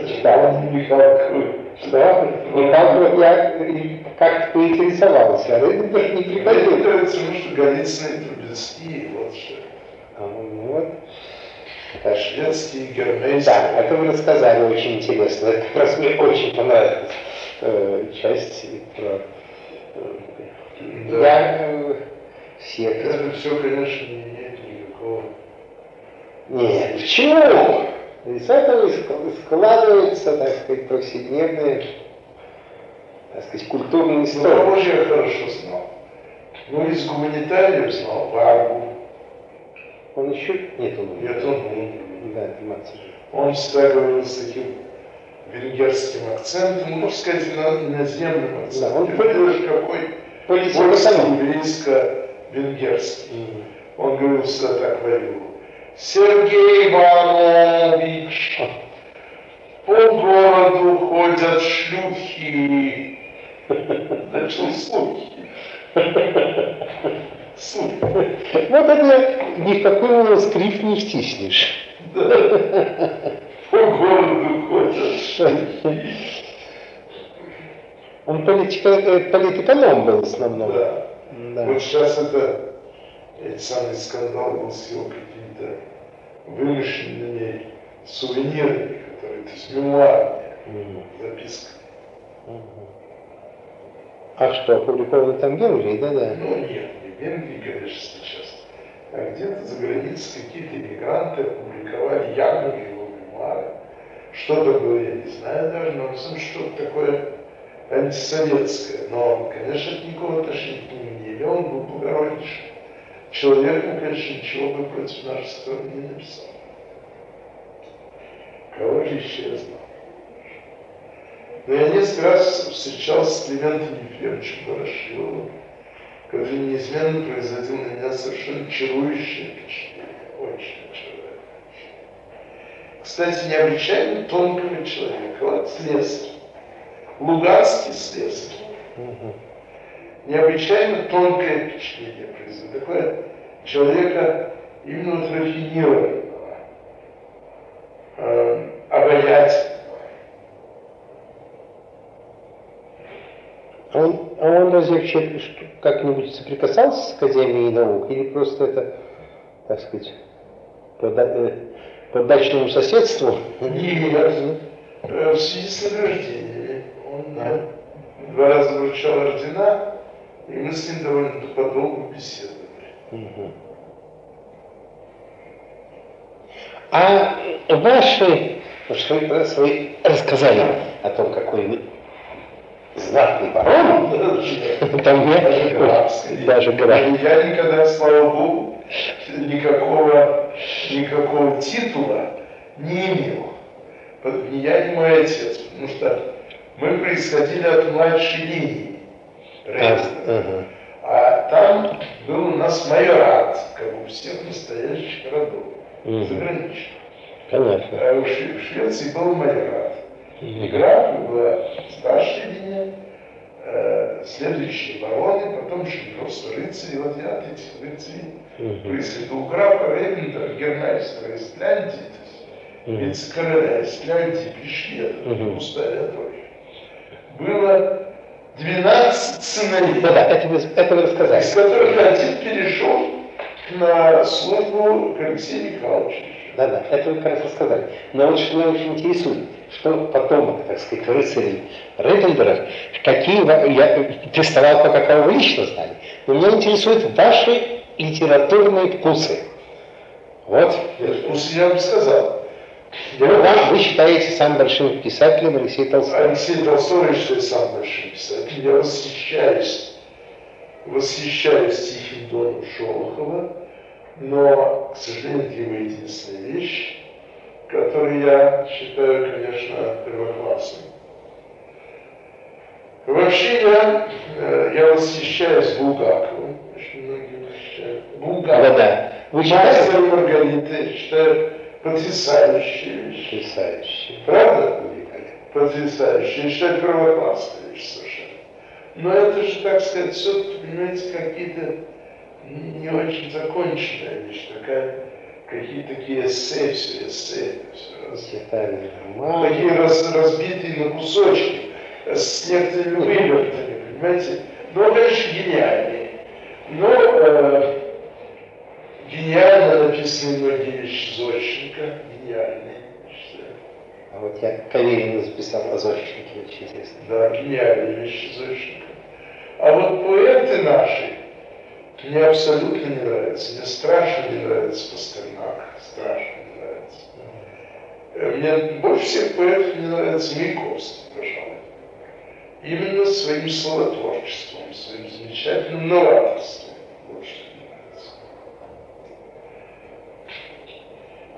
Михалков. Что? Михалков я и как-то поинтересовался, а это даже не Мне приходил. кажется, ну, что Голицын и Трубецкий, вот что. А, ну вот. Что Шведский, гермейский. Да, это вы рассказали очень интересно. Это как раз мне очень понравилась э, часть про... э, Да. Я э, всех... Это все, конечно, не имеет никакого. Нет, почему? Из этого и ск- складывается, так сказать, повседневная, так сказать, культурная Ну, история. же я хорошо знал? Ну, из гуманитариев знал Варгу. Он еще... Нет, он Нет, он умер. Да, это Мацев. Он всегда говорил с таким венгерским акцентом, можно сказать, ино- иноземным акцентом. Да, он Ты видишь, какой эконом. еврейско-венгерский. Он говорил всегда так Вавилу. Сергей Иванович, по городу ходят шлюхи. Начал слухи. Вот это ни в какой скрипт не втиснешь. По городу ходят шлюхи. Он политика, э, политэконом был в основном. Да. Да. Вот сейчас это, этот самый скандал был с его какими-то вымышленными сувенирами, которые, то есть мемуарами, Мгм. записка. А что, опубликовано там в Венгрии, да-да? Ну нет, не в Венгрии, конечно, сейчас, а где-то за границей какие-то иммигранты опубликовали якобы его мемуары. Что это было, я не знаю даже, но в что-то такое антисоветское. Но, конечно, это никакого отношения к нему не имел, он был благороднейшим человеком, конечно, ничего бы против нашей страны не написал. Кого же знал? Но я несколько раз встречался с Климентом Ефремовичем Ворошиловым, который неизменно производил на меня совершенно чарующее впечатление. Очень чарующее. Кстати, необычайно тонкого человека. Вот слесарь. Луганский слесарь. Мгм. Необычайно тонкое впечатление производит. Такое человека именно вот рафинированного, э, обаятельного. А он, а он разве вообще как-нибудь соприкасался с Академией наук? Или просто это, так сказать, по, да- э, по дачному соседству? Нет. Э, В связи с награждениями он мне два раза вручал ордена, и мы с ним довольно подолгу беседовали. Мгм. А ваши, что вы, раз вы рассказали о том, какой вы знатный барон, там графский. даже граф. Я никогда, слава богу, никакого, никакого титула не имел. Ни я, ни мой отец, потому что мы происходили от младшей линии. Рейхсгара. ага. А там был у нас майорат, как у всех настоящих родов, Мгм. заграничных. Понятно. А в Шве- в Швеции был майорат. И граф была старшая линия, э, следующие бароны, потом просто рыцари, вот я этих рыцарей угу. У графа Рейвендера, германского Исляндии, то есть вице-короля Исляндии пришли, это угу. пустая дочь. Было 12 сыновей. Да, да, это вы, это вы рассказали. Из которых один перешел на службу к Алексею Михайловичу. Да, да, это вы как раз рассказали. Но вот что меня очень интересует, что потомок, так сказать, рыцарей Рейдендера, какие, я приставал по какого вы лично знали, но меня интересуют ваши литературные вкусы. Вот. Вкусы я вам сказал. Ну, да, вы считаете самым большим писателем Алексей Толстой. Алексей Толстой, я считаю самым большим писателем. Я восхищаюсь, восхищаюсь Тихим Доном Шолохова, но, к сожалению, это его единственная вещь, которую я считаю, конечно, первоклассной. Вообще я, э, я восхищаюсь Булгаковым, очень многие восхищают. Булгаков. Да, да. Вы считаете? Мастер Маргариты считаю потрясающая вещь. Потрясающая. Правда? Потрясающая. Я считаю первоклассная вещь совершенно. Но это же, так сказать, все, понимаете, какие-то не очень законченная вещь, такая, какие-то такие эссе, все эссе, все такие раз, разбитые на кусочки, с некоторыми вывертами, понимаете? Но, конечно, гениальные. Но э, гениально написаны многие вещи Зощенко, гениальные. А вот я Каверина записал о Зощенке, очень интересно. Да, гениальные вещи Зощенко. А вот поэты наши, мне абсолютно не нравится. Мне страшно не нравится Пастернак. Страшно не нравится. Мне больше всех поэтов не нравится Маяковский, пожалуй. Именно своим словотворчеством, своим замечательным новаторством. Вот что мне нравится.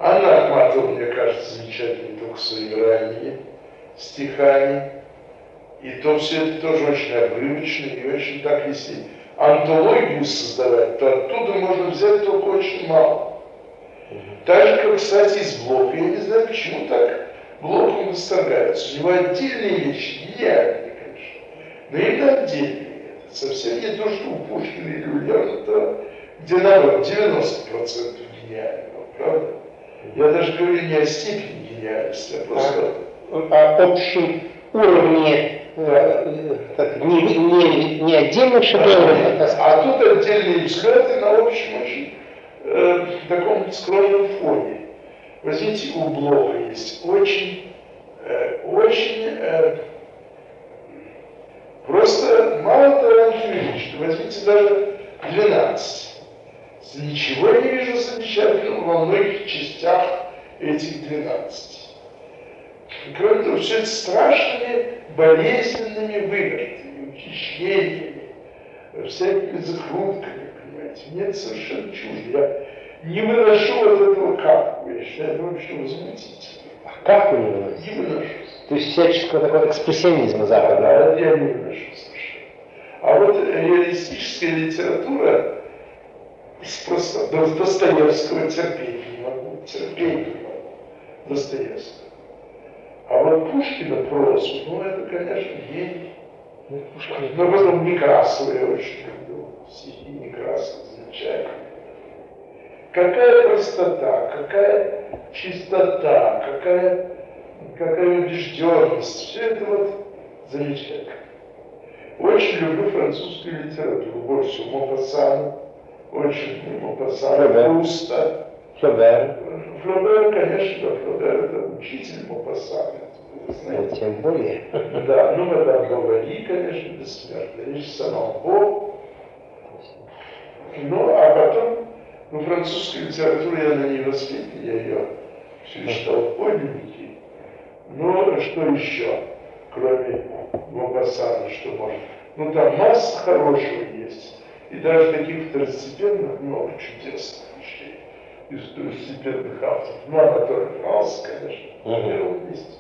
Анна Ахматова, мне кажется, замечательной только своими ранними стихами. И то все это тоже очень обрывочно и очень так, если антологию создавать, то оттуда можно взять только очень мало. Так же, как, кстати, из Блока. Я не знаю, почему так Блоком восторгаются. У него отдельные вещи, гениальные, конечно, но именно отдельные. Совсем не то, что у Пушкина или у Лермонтова, где, наоборот, 90% гениального, правда? Я даже говорю не о степени гениальности, а просто... А, о общем уровне Э, не, не, не отдельных шедевров. А тут отдельные взгляды на общем очень э, таком скромном фоне. Возьмите, у Блока есть очень, э, очень э, просто мало талантливых, что возьмите даже 12. Ничего не вижу замечательного во многих частях этих 12. И кроме того, все это страшными болезненными вывертами, ухищрениями, всякими закрутками, понимаете. Мне это совершенно чуждо. Я не выношу от этого капку. Я считаю, это вообще возмутительно. А как вы не выносите? Не выношу. То есть всяческого такого экспрессионизма западного? Да, я не выношу совершенно. А вот реалистическая литература просто Достоевского терпеть не могу. Достоевского. А вот Пушкина прозу, ну это, конечно, гений. Ну, Но потом Некрасова я очень люблю. Стихи Некрасова замечательные. Какая простота, какая чистота, какая, какая убежденность. Все это вот замечательно. Очень люблю французскую литературу. Больше Мопассана. Очень люблю Мопассана. Пруста. Флобер. Флобер, конечно, Флобер это учитель Мопассана. Ну, тем более. Да, ну мадам Бавари, конечно, бессмертная вещь, сама Бог. Ну, а потом, ну, французскую литературу я на ней воспитан, я ее все читал в подлиннике. Ну, что еще, кроме Мопассана, что можно? Ну, там масса хорошего есть. И даже таких второстепенных много чудесных вещей из второстепенных авторов. Ну, Анатолий Франс, конечно, на первом месте.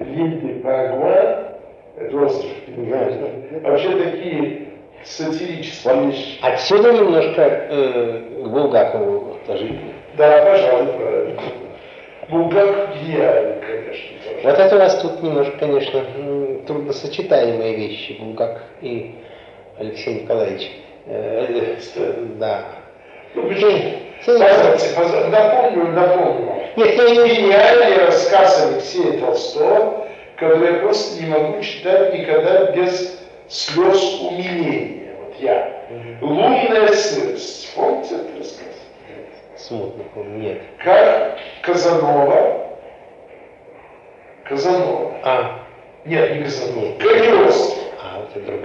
Линды Парагвай, это остров. Вообще такие сатирические вещи. Отсюда немножко э, к Булгакову тоже. Да, пожалуй. Булгаков гениальный, конечно. Тоже. Вот это у вас тут немножко, конечно, трудносочетаемые вещи, Булгак и Алексей Николаевич. Э, да. Ну, почему? Напомню, напомню. Нет, я не Гениальный рассказ Алексея Толстого, который я просто не могу читать никогда без слез умиления. Вот я. Лунная сырость. Помните этот рассказ? Смутно помню, нет. Как Казанова, Казанова, А, нет, не Казанова, Нет.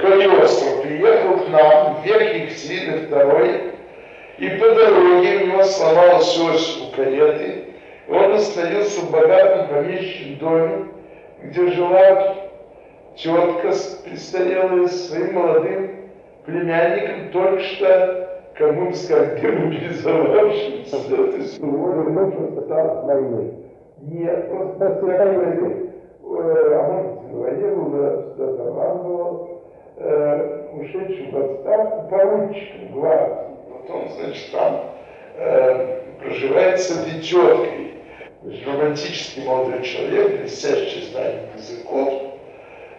Калиостро, приехал к нам в век Екатерины II, и по дороге у него сломалась ось у кареты, он остановился в богатом помещичьем доме, где жила тетка престарелая своим молодым племянником, только что кому бы сказать, демобилизовавшимся. То есть, войны. Нет, просто такой, а может, в войне был, что-то вам было, э, ушедший в отставку поручиком гвардии. Вот он, значит, там э, проживает с. То есть романтический молодой человек, блестящий знанием языков,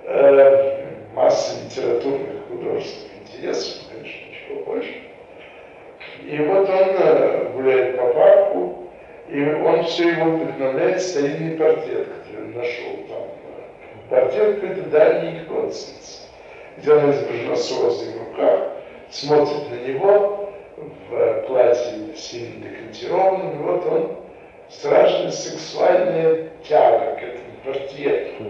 э, масса литературных художественных интересов, конечно, ничего больше. И вот он э, гуляет по парку, и он все его вдохновляет старинный портрет, нашел там. Портрет какой-то дальней родственницы, где она изображена с розой в руках, смотрит на него в э, платье сильно декантированном, и вот он страшная сексуальная тяга к этому портрету.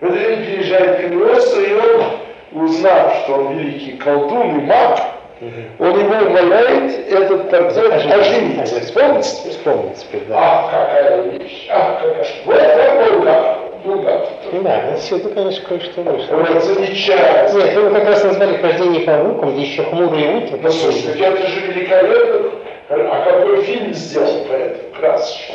В это время приезжает Калиостро, и он, узнав, что он великий колдун и маг, он его умоляет этот портрет оживить. Вспомните? Вспомнить теперь, да. Ах, какая вещь! Ах, какая... Вот это Булгаков. Булгаков. Да, отсюда, конечно, кое-что вышло. Вот замечательно. Нет, вы как раз назвали «Хождение по внукам», где еще хмурые утро. Ну, слушайте, это же великолепно. А какой фильм сделан по этому красочно?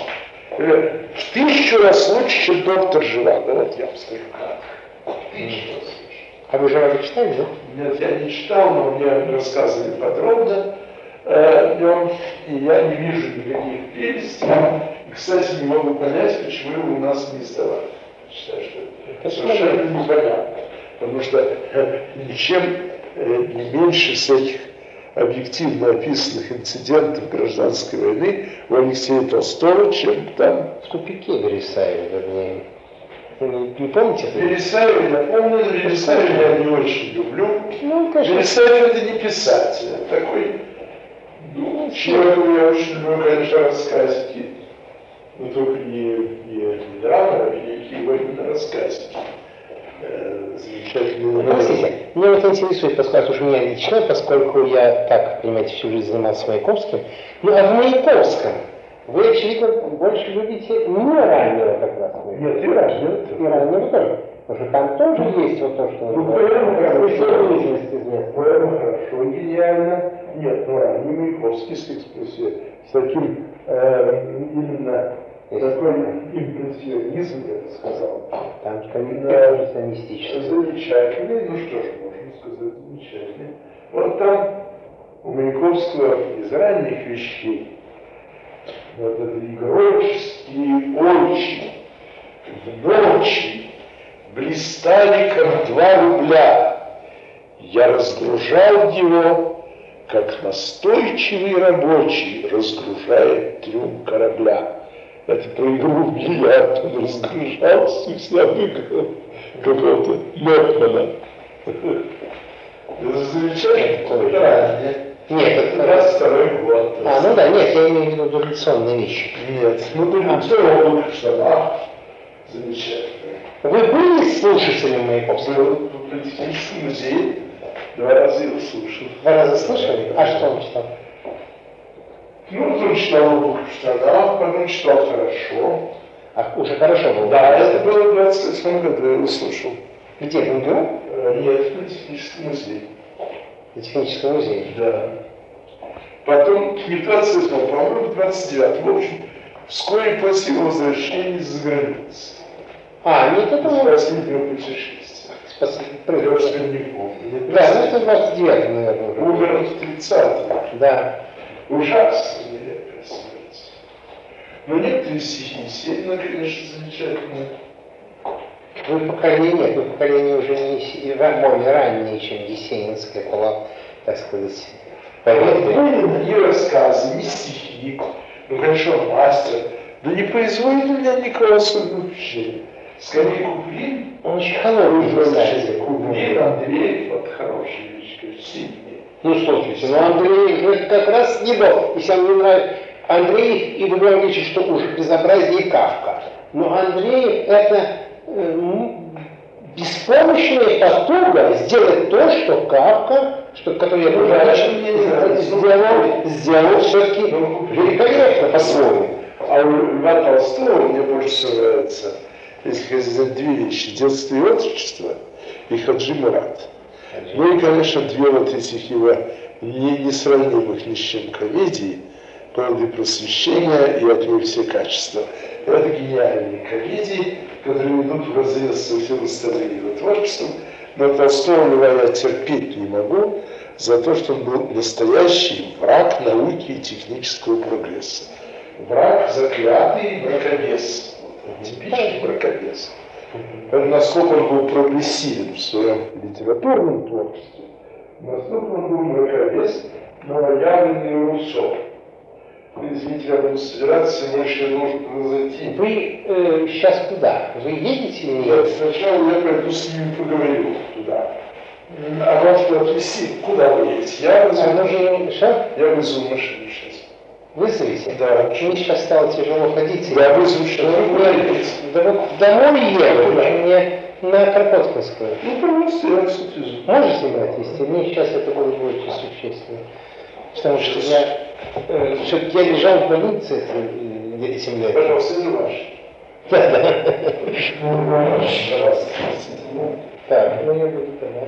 В тысячу раз лучше, чем доктор Живаго. Вот я вам скажу как. В тысячу раз. А вы же читали, да? Нет, я не читал, но мне рассказывали подробно э, о нем, и я не вижу никаких прелестей. И, кстати, не могу понять, почему его у нас не издавали. Считаю, что это совершенно непонятно. Потому что э, ничем э, не меньше всяких объективно описанных инцидентов гражданской войны у Алексея Толстого, чем там В тупике Вересаева, вернее. Вы не, помните я помню, Вересаева я не очень люблю. Ну, конечно. Вересаев это не писатель, это такой, ну, человек, я очень люблю, конечно, рассказики, но только не, не, не драма, а великие военные рассказики. Э, замечательные Ну, новеллы. Простите, меня вот интересует, поскольку уж меня лично, поскольку я так, понимаете, всю жизнь занимался Маяковским, ну а в Маяковском вы, очевидно, больше любите не раннего как раз. Нет, и раннего И раннего тоже. Потому что там тоже есть вот то, что... Ну, поэма хорошо. Поэма хорошо, гениально. Нет, ну ранний Маяковский с экспрессией, с таким э, именно такой импрессионизм, я бы сказал. Там Да. тоже мистическое. Замечательный, ну что ж, можно сказать, замечательный. Вот там у Маяковского из ранних вещей вот это игроческие очи, в ночи блистали, как два рубля. Я разгружал его, как настойчивый рабочий разгружает трюм корабля. Это про игру в бильярд. Он разгружался и себя какого-то. Это замечательно. Нет, это... 22 год. А, ну да, нет, я имею в виду дореволюционные вещи. Нет, ну что он в штанах. Замечательно. Вы были слушателем Маяковского? Был в политехническом музее, два раза его слушал. Два раза слышали? А что он читал? Ну, он читал в штанах, потом читал хорошо. А, уже хорошо было. Да, это было в 28 году, я его слушал. Где, в МГУ? Э, Нет, в политехническом музее. В техническом музее. Да. Потом, в 28 по-моему, в 29 В общем, вскоре после возвращения из-за границы. А, нет, это Из он последнего путешествия. спас- Я уже не помню. Да, ну это 29 наверное, уже. Умер в 30 Да. Ужасно нелепая смерть. Но некоторые стихи Есенина, конечно, замечательные. Вы поколение, вы поколение уже не более раннее, чем Есенинское было, так сказать. Были и рассказы, и стихи, ну хорошо, мастер, да не производит у меня никакого особенного впечатления. Скорее Куплин, он очень холодный, кстати. Куплин, Андреев, вот хороший вещь, сильный. Ну, слушайте, ну Андрей, ну это как раз не был, если вам не нравится, Андреев, и вы говорите, что уж безобразие Кавка. Но Андреев это беспомощная потуга сделать то, что Кавка, что, который я ну, уже сделал, сделал все-таки великолепно по-своему. А у Льва Толстого мне больше всего нравится, если сказать две вещи, детство и отрочество, и Хаджи Мурат. Ну и, конечно, две вот этих его не, несравнимых ни с чем комедий, полной просвещения и от них все качества. Это гениальные комедии, которые идут в разрез со всем остальным его творчеством. Но Толстого Льва я терпеть не могу за то, что он был настоящий враг науки и технического прогресса. Враг заклятый мракобес. Типичный мракобес. Насколько он был прогрессивен в своем литературном творчестве, настолько он был мракобес, новоявленный Руссо. Извините, я буду собираться, больше я должен произойти. Вы э, сейчас куда? Вы едете или нет? Сначала я пойду с ними поговорю туда. А вам что отвезти? Куда вы едете? Я вызову, а машину. Что? Я вызову машину сейчас. Вызовите? Да. Мне сейчас стало тяжело ходить. Я вызову сейчас. Вы говорите, да вот домой еду, мне на Кропоткинскую. Ну, пожалуйста, я вас отвезу. Можете меня отвезти? Мне сейчас это бы очень существенно. Потому что я, э, что я лежал в больнице э, этим летом. Пожалуйста, не ваш. Да, да. Так, ну я буду тогда.